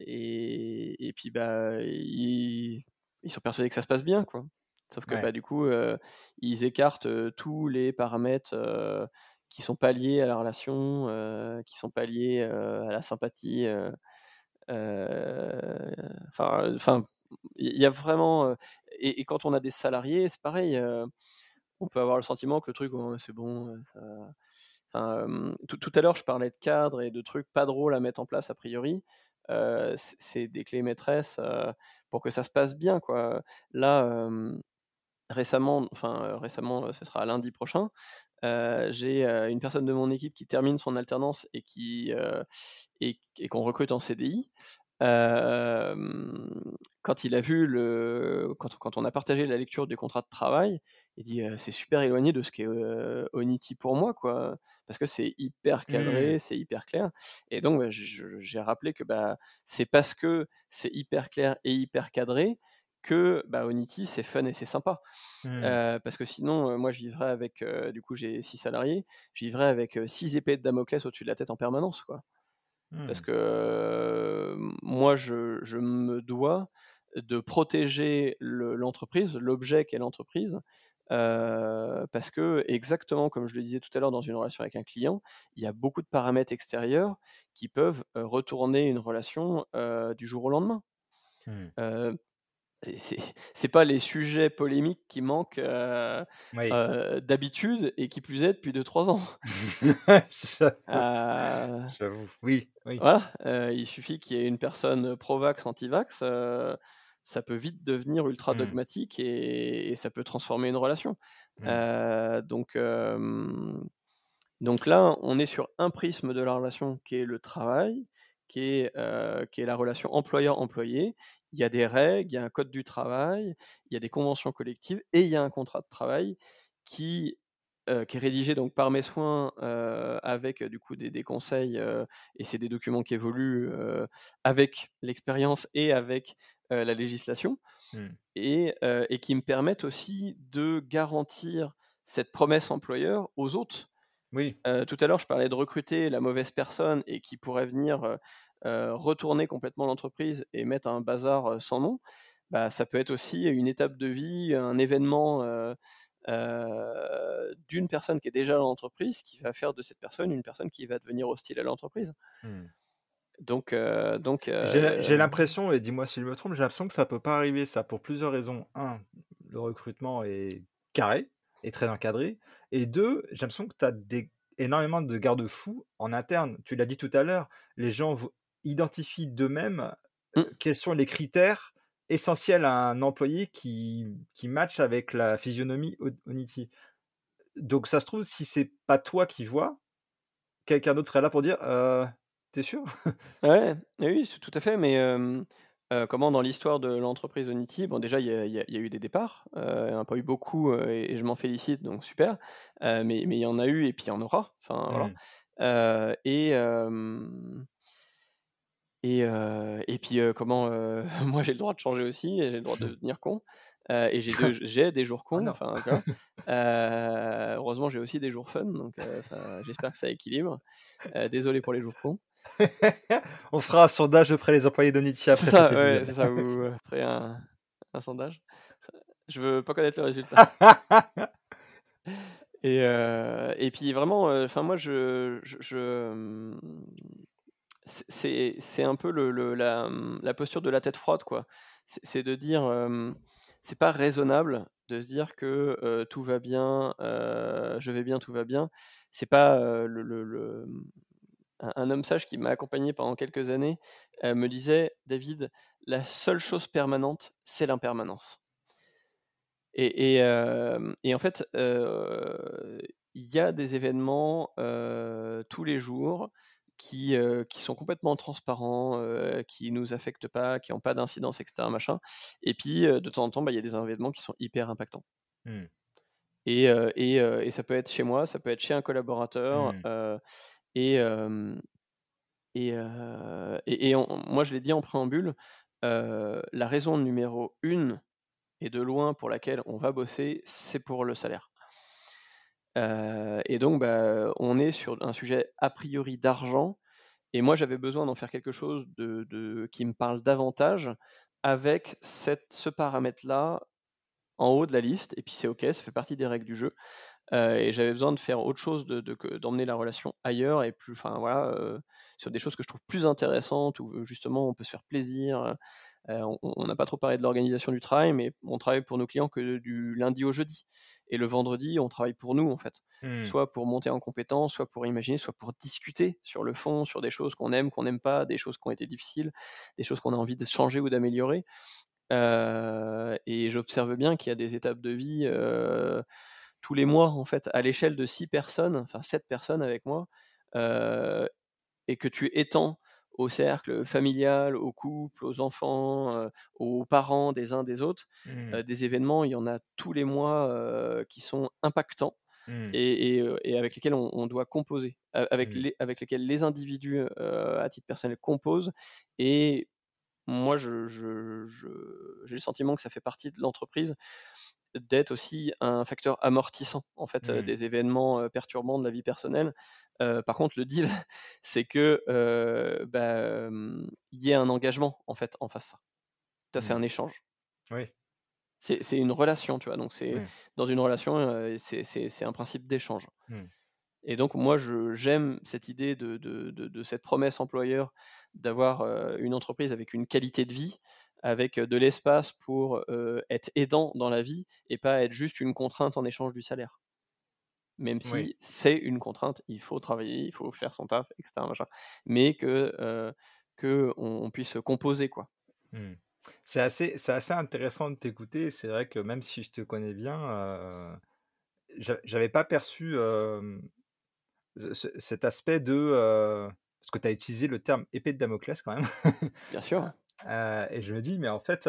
et, et, puis bah ils, ils sont persuadés que ça se passe bien, quoi. Sauf que bah, du coup, ils écartent tous les paramètres qui sont pas liés à la relation, qui sont pas liés à la sympathie. Enfin, enfin, il y a vraiment. Et, quand on a des salariés, c'est pareil. on peut avoir le sentiment que le truc, c'est bon. tout, tout, à l'heure, je parlais de cadres et de trucs pas drôles à mettre en place a priori. C'est des clés maîtresses pour que ça se passe bien. Quoi. Là, récemment, enfin récemment, ce sera lundi prochain, j'ai une personne de mon équipe qui termine son alternance et qui et, qu'on recrute en CDI. quand il a vu le, quand, quand, on a partagé la lecture du contrat de travail, il dit c'est super éloigné de ce qu'est Onity pour moi, quoi, parce que c'est hyper cadré, mmh. c'est hyper clair. Et donc bah, j'ai rappelé que bah, c'est parce que c'est hyper clair et hyper cadré que bah, Onity c'est fun et c'est sympa. Mmh. parce que sinon, moi je vivrais avec, du coup j'ai six salariés, je vivrais avec six épées de Damoclès au-dessus de la tête en permanence, quoi. Parce mmh. que moi je, je, me dois de protéger l'entreprise, l'objet qu'est l'entreprise, parce que, exactement comme je le disais tout à l'heure dans une relation avec un client, il y a beaucoup de paramètres extérieurs qui peuvent retourner une relation du jour au lendemain. Mmh. c'est pas les sujets polémiques qui manquent d'habitude et qui plus est depuis 2-3 ans. *laughs* J'avoue, oui. oui. Voilà, il suffit qu'il y ait une personne pro-vax, anti-vax ça peut vite devenir ultra mmh. dogmatique et, ça peut transformer une relation. Mmh. donc, donc là, on est sur un prisme de la relation qui est le travail, qui est, qui est la relation employeur-employé. Il y a des règles, il y a un code du travail, il y a des conventions collectives et il y a un contrat de travail qui qui est rédigé donc par mes soins avec du coup des, des conseils et c'est des documents qui évoluent avec l'expérience et avec euh, la législation, mmh. et, euh, et, qui me permettent aussi de garantir cette promesse employeur aux autres. Oui. Euh, tout à l'heure, je parlais de recruter la mauvaise personne et qui pourrait venir retourner complètement l'entreprise et mettre un bazar sans nom. Bah, ça peut être aussi une étape de vie, un événement d'une personne qui est déjà dans l'entreprise qui va faire de cette personne une personne qui va devenir hostile à l'entreprise. Mmh. Donc, euh, donc j'ai euh, l'impression, et dis-moi si je me trompe, j'ai l'impression que ça peut pas arriver, ça, pour plusieurs raisons. Un, le recrutement est carré, est très encadré. Et deux, j'ai l'impression que tu as des, énormément de garde-fous en interne. Tu l'as dit tout à l'heure, les gens identifient d'eux-mêmes mmh. euh, quels sont les critères essentiels à un employé qui, qui match avec la physionomie Onity. Donc ça se trouve, si c'est pas toi qui vois, quelqu'un d'autre serait là pour dire T'es sûr? *laughs* Ouais, oui, tout à fait, mais comment dans l'histoire de l'entreprise Onity, bon déjà il y a eu des départs, il n'y en a pas eu beaucoup, et je m'en félicite, donc super, mais mais il y en a eu et puis il y en aura, enfin voilà. et et et puis, comment, *laughs* moi j'ai le droit de changer aussi et j'ai le droit de *laughs* devenir con, et j'ai j'ai des jours ah cons, enfin, *laughs* heureusement j'ai aussi des jours fun, donc j'espère que ça équilibre. désolé pour les jours cons. On fera un sondage auprès des employés d'Onitia C'est ça, ouais, c'est ça. Ou après un, un sondage. Je veux pas connaître le résultat. et, euh, et puis vraiment, enfin moi je, je, c'est un peu le, la, la, posture de la tête froide quoi. C'est de dire c'est pas raisonnable de se dire que tout va bien, je vais bien, tout va bien. C'est pas le, un, homme sage qui m'a accompagné pendant quelques années me disait David, la seule chose permanente, c'est l'impermanence. Et, et, en fait, il y a des événements tous les jours qui, qui sont complètement transparents, qui nous affectent pas, qui n'ont pas d'incidence, etc. Machin. Et puis, de temps en temps, bah, il y a des événements qui sont hyper impactants. Mmh. Et, et, et, ça peut être chez moi, ça peut être chez un collaborateur. Mmh. et et, et, moi, je l'ai dit en préambule, la raison numéro une et de loin pour laquelle on va bosser, c'est pour le salaire et donc, bah, on est sur un sujet a priori d'argent. Et moi, j'avais besoin d'en faire quelque chose de, qui me parle davantage avec ce paramètre-là en haut de la liste. Et puis c'est OK, ça fait partie des règles du jeu. et j'avais besoin de faire autre chose, de, d'emmener la relation ailleurs et plus, enfin voilà, sur des choses que je trouve plus intéressantes où justement on peut se faire plaisir. on n'a pas trop parlé de l'organisation du travail, mais on travaille pour nos clients que du lundi au jeudi. Et le vendredi, on travaille pour nous, en fait. Mmh. Soit pour monter en compétence, soit pour imaginer, soit pour discuter sur le fond, sur des choses qu'on aime, qu'on n'aime pas, des choses qui ont été difficiles, des choses qu'on a envie de changer ou d'améliorer. Euh, et j'observe bien qu'il y a des étapes de vie euh, tous les mois, en fait, à l'échelle de six personnes, enfin sept personnes avec moi, euh, et que tu étends au cercle familial, au couple, aux enfants, aux parents des uns des autres. Mmh. des événements, il y en a tous les mois qui sont impactants mmh. et, avec lesquels on, doit composer, avec, mmh. les, avec lesquels les individus à titre personnel composent. Et moi, j'ai je, je, le sentiment que ça fait partie de l'entreprise d'être aussi un facteur amortissant en fait des événements perturbants de la vie personnelle par contre, le deal, *laughs* c'est que bah, il y ait un engagement en fait en face. Ça, c'est un mmh. échange. Oui. C'est une relation, tu vois. Donc, c'est dans une relation, c'est un principe d'échange. Mmh. Et donc, moi, j'aime cette idée de, de, de, cette promesse employeur d'avoir une entreprise avec une qualité de vie, avec de l'espace pour être aidant dans la vie et pas être juste une contrainte en échange du salaire même si c'est une contrainte, il faut travailler, il faut faire son taf, etc. Mais que, euh, que on, puisse composer, quoi. Mmh. C'est assez, assez intéressant de t'écouter. C'est vrai que même si je te connais bien, euh, j'avais pas perçu cet aspect de. parce que tu as utilisé le terme épée de Damoclès quand même. Bien sûr *laughs* et je me dis, mais en fait,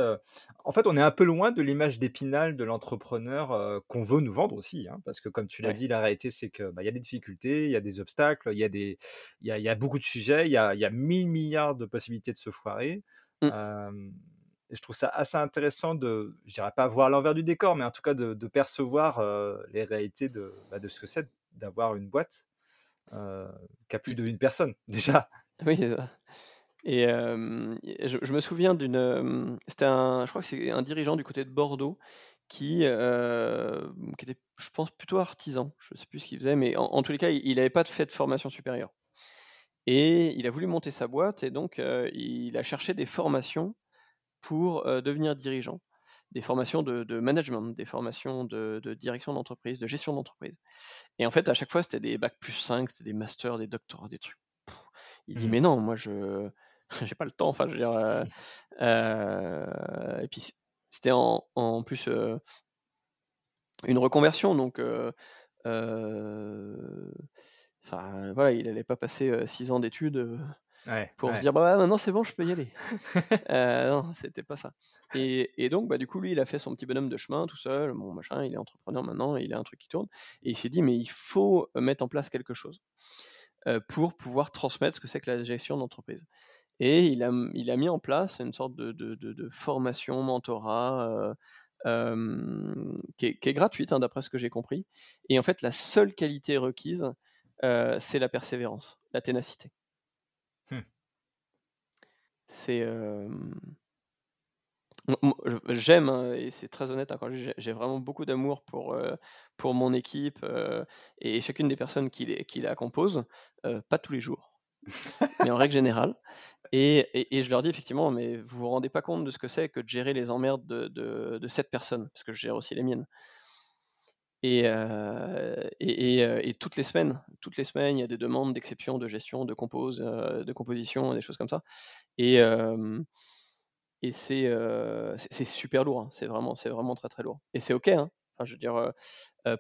en fait, on est un peu loin de l'image d'Épinal de l'entrepreneur qu'on veut nous vendre aussi, hein, parce que comme tu l'as dit, la réalité c'est que bah, il y a des difficultés, il y a des obstacles, il y a des, il y a, y a beaucoup de sujets, il y a, y a mille milliards de possibilités de se foirer. Mmh. et je trouve ça assez intéressant de, je dirais pas voir l'envers du décor, mais en tout cas de, de percevoir les réalités de, bah, de ce que c'est d'avoir une boîte qui a plus d'une personne *laughs* déjà. Oui. Et je, me souviens d'une. C'était un. Je crois que c'est un dirigeant du côté de Bordeaux qui, qui était, je pense, plutôt artisan. Je ne sais plus ce qu'il faisait, mais en, tous les cas, il n'avait pas fait de formation supérieure. Et il a voulu monter sa boîte, et donc il a cherché des formations pour devenir dirigeant. Des formations de, management, des formations de, direction d'entreprise, de gestion d'entreprise. Et en fait, à chaque fois, c'était des bacs plus 5, c'était des masters, des doctorats, des trucs. Il dit, mmh. mais non, moi, je *laughs* j'ai pas le temps. Enfin, je veux dire. Euh, euh, et puis c'était en, en, plus euh, une reconversion, donc. Enfin, voilà, il n'allait pas passer six ans d'études pour se dire bah maintenant c'est bon, je peux y aller. *laughs* non, c'était pas ça. Et, et, donc, bah, du coup, lui, il a fait son petit bonhomme de chemin tout seul. Bon, machin, il est entrepreneur maintenant, il a un truc qui tourne. Et il s'est dit, mais il faut mettre en place quelque chose pour pouvoir transmettre ce que c'est que la gestion d'entreprise. Et il a, il a mis en place une sorte de, de, de, formation, mentorat, euh, qui, est, qui, est, gratuite, hein, d'après ce que j'ai compris. Et en fait, la seule qualité requise, euh, c'est la persévérance, la ténacité. Mmh. C'est. J'aime, hein, et c'est très honnête, hein, j'ai vraiment beaucoup d'amour pour, pour mon équipe, et chacune des personnes qui les qui la composent, pas tous les jours, *laughs* mais en règle générale et et je leur dis effectivement: «Mais vous vous rendez pas compte de ce que c'est que de gérer les emmerdes de de de cette personne?» parce que je gère aussi les miennes. Et, et, et, toutes les semaines, toutes les semaines, il y a des demandes d'exception, de gestion, de compose, de composition, des choses comme ça. Et, et c'est, c'est super lourd. Hein. C'est vraiment, c'est vraiment très très lourd. Et c'est ok. Hein. Enfin, je veux dire,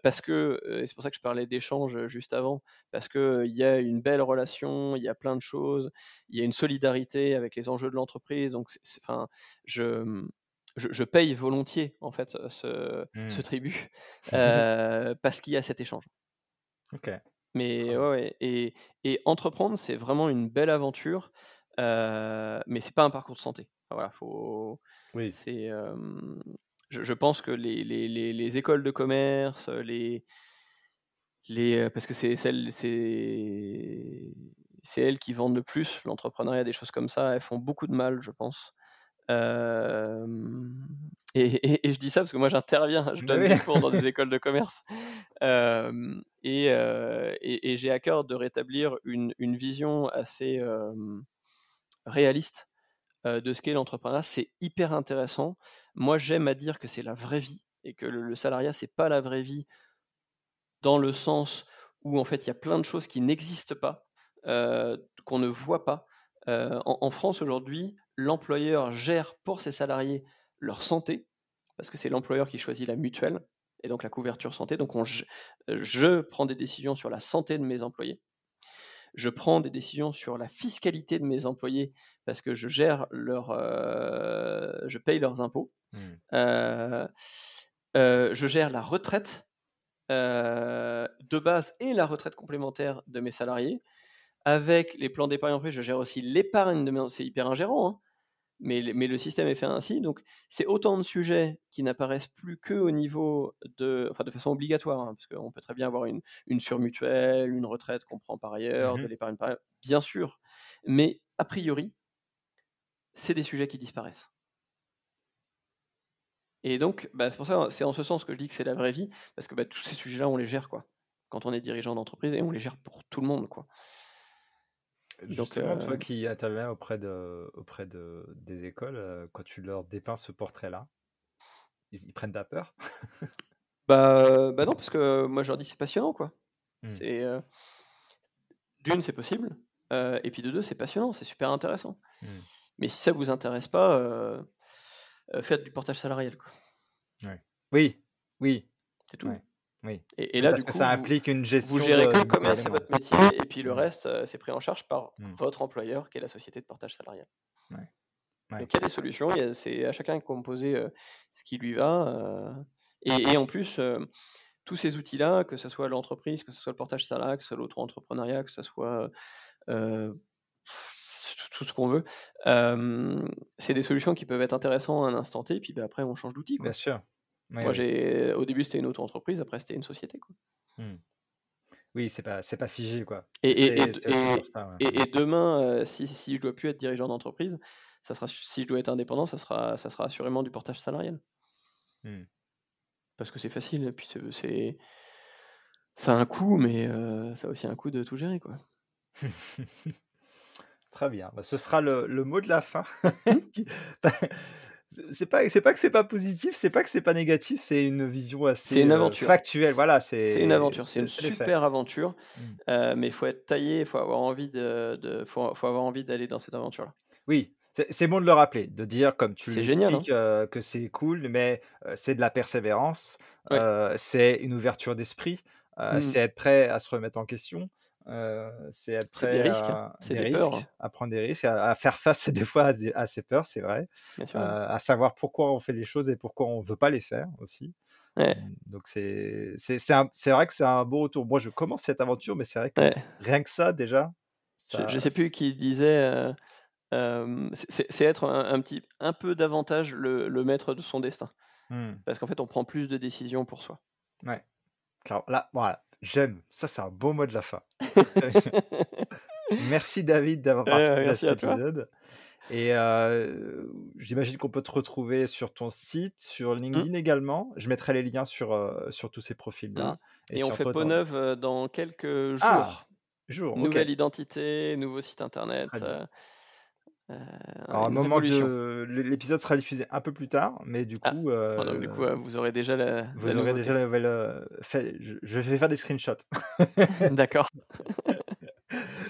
parce que et c'est pour ça que je parlais d'échange juste avant, parce que il y a une belle relation, il y a plein de choses, il y a une solidarité avec les enjeux de l'entreprise. Donc, enfin, je mmh, je, paye volontiers en fait ce, mmh. tribut *laughs* euh, parce qu'il y a cet échange. Ok. Mais ouais, et, entreprendre, c'est vraiment une belle aventure, euh, mais c'est pas un parcours de santé. Voilà, faut. Oui. C'est. je, pense que les, les, écoles de commerce, les, les parce que c'est celles, c'est c'est elles qui vendent le plus l'entrepreneuriat, des choses comme ça. Elles font beaucoup de mal, je pense et, je dis ça parce que moi j'interviens, je donne des cours dans des *laughs* écoles de commerce. et, j'ai à cœur de rétablir une, vision assez réaliste de ce qu'est l'entrepreneuriat. C'est hyper intéressant. Moi j'aime à dire que c'est la vraie vie et que le, le salariat c'est pas la vraie vie dans le sens où en fait il y a plein de choses qui n'existent pas, qu'on ne voit pas. en, France aujourd'hui, l'employeur gère pour ses salariés leur santé, parce que c'est l'employeur qui choisit la mutuelle et donc la couverture santé. Donc je, prends des décisions sur la santé de mes employés. Je prends des décisions sur la fiscalité de mes employés parce que je gère leur, euh, je paye leurs impôts. Mmh. Euh, euh, je gère la retraite de base et la retraite complémentaire de mes salariés. Avec les plans d'épargne en je gère aussi l'épargne de mes... C'est hyper ingérant, hein mais, le système est fait ainsi. Donc, c'est autant de sujets qui n'apparaissent plus qu'au niveau de, enfin, de façon obligatoire, hein, parce qu'on peut très bien avoir une, une surmutuelle, une retraite qu'on prend par ailleurs, de mmh l'épargne par ailleurs, bien sûr. Mais a priori, c'est des sujets qui disparaissent. Et donc, bah, c'est pour ça, c'est en ce sens que je dis que c'est la vraie vie, parce que bah, tous ces sujets-là, on les gère, quoi. Quand on est dirigeant d'entreprise, et on les gère pour tout le monde, quoi. Justement, toi qui interviens auprès de, auprès de, des écoles, quand tu leur dépeins ce portrait-là, ils, prennent ta peur *laughs* bah, bah non, parce que moi je leur dis c'est passionnant quoi. Mmh. C'est d'une c'est possible, et puis de deux c'est passionnant, c'est super intéressant. Mmh. Mais si ça vous intéresse pas, faites du portage salarial quoi. Oui, oui. C'est tout. Oui. Et, là, Parce que ça implique une gestion. Vous gérez que le commerce, c'est votre métier, et puis le reste, euh, c'est pris en charge par mmh. votre employeur, qui est la société de portage salarial. Donc il y a des solutions, c'est à chacun de composer euh, ce qui lui va. Euh, et, en plus, tous ces outils-là, que ce soit l'entreprise, que ce soit le portage salarial, que ce soit l'auto-entrepreneuriat, que ce soit tout ce qu'on veut, c'est des solutions qui peuvent être intéressantes à un instant T, et puis bah, après on change d'outil. Bien sûr. Moi, j'ai au début, c'était une auto-entreprise, après, c'était une société. Quoi. Mmh. Oui, c'est pas, c'est pas figé. Quoi. Et, et, et, demain, euh, si, si je dois plus être dirigeant d'entreprise, ça sera, si je dois être indépendant, ça sera, ça sera assurément du portage salarial. Mmh. Parce que c'est facile, et puis c'est, ça a un coût, mais euh, ça a aussi un coût de tout gérer. Quoi. *laughs* Très bien. Bah, ce sera le, le, mot de la fin. Mmh. *laughs* c'est pas c'est pas que c'est pas positif, c'est pas que c'est pas négatif, c'est une vision assez une aventure. factuelle. Voilà, c'est une aventure, c'est une super aventure, mmh. euh, mais il faut être taillé, il faut avoir envie de, de faut, faut, avoir envie d'aller dans cette aventure-là. Oui, c'est bon de le rappeler, de dire comme tu l'expliques hein. que c'est cool, mais c'est de la persévérance, c'est une ouverture d'esprit, mmh. c'est être prêt à se remettre en question. Euh, c'est être prêt des risques, à, des risques, hein. à prendre des risques, à, faire face *laughs* des fois à, ses peurs, c'est vrai, euh, à savoir pourquoi on fait les choses et pourquoi on veut pas les faire aussi. Mmh, donc c'est c'est vrai que c'est un beau retour. Moi, je commence cette aventure, mais c'est vrai que rien que ça déjà. je, sais plus qui disait. Euh, c'est être un, petit un peu davantage le, le maître de son destin mmh. parce qu'en fait on prend plus de décisions pour soi ouais là voilà J'aime. Ça, c'est un beau mot de la fin. *laughs* merci David d'avoir participé à cet épisode. Et euh, j'imagine qu'on peut te retrouver sur ton site, sur Mmh. LinkedIn également. Je mettrai les liens sur, heu, sur tous ces Mmh. profils-là Et on fait peau neuve, heu, dans quelques Ah! jours. Jours, OK. Nouvelle identité, nouveau site internet, Heu, Alors, une moment de l'é l'épisode sera diffusé un peu plus tard, mais du Ah! coup, Bon donc du coup, heu heu, vous aurez déjà la vous la aurez déjà la nouvelle, fait je je vais faire des screenshots. *laughs* *laughs* D'accord.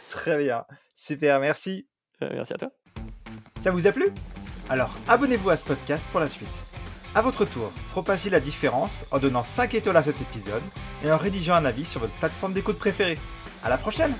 Très bien, super, merci. Merci à toi. Ça vous a plu? Alors abonnez-vous à ce podcast pour la suite. À votre tour, propagez la différence en donnant 5 étoiles à cet épisode et en rédigeant un avis sur votre plateforme d'écoute préférée. À la prochaine!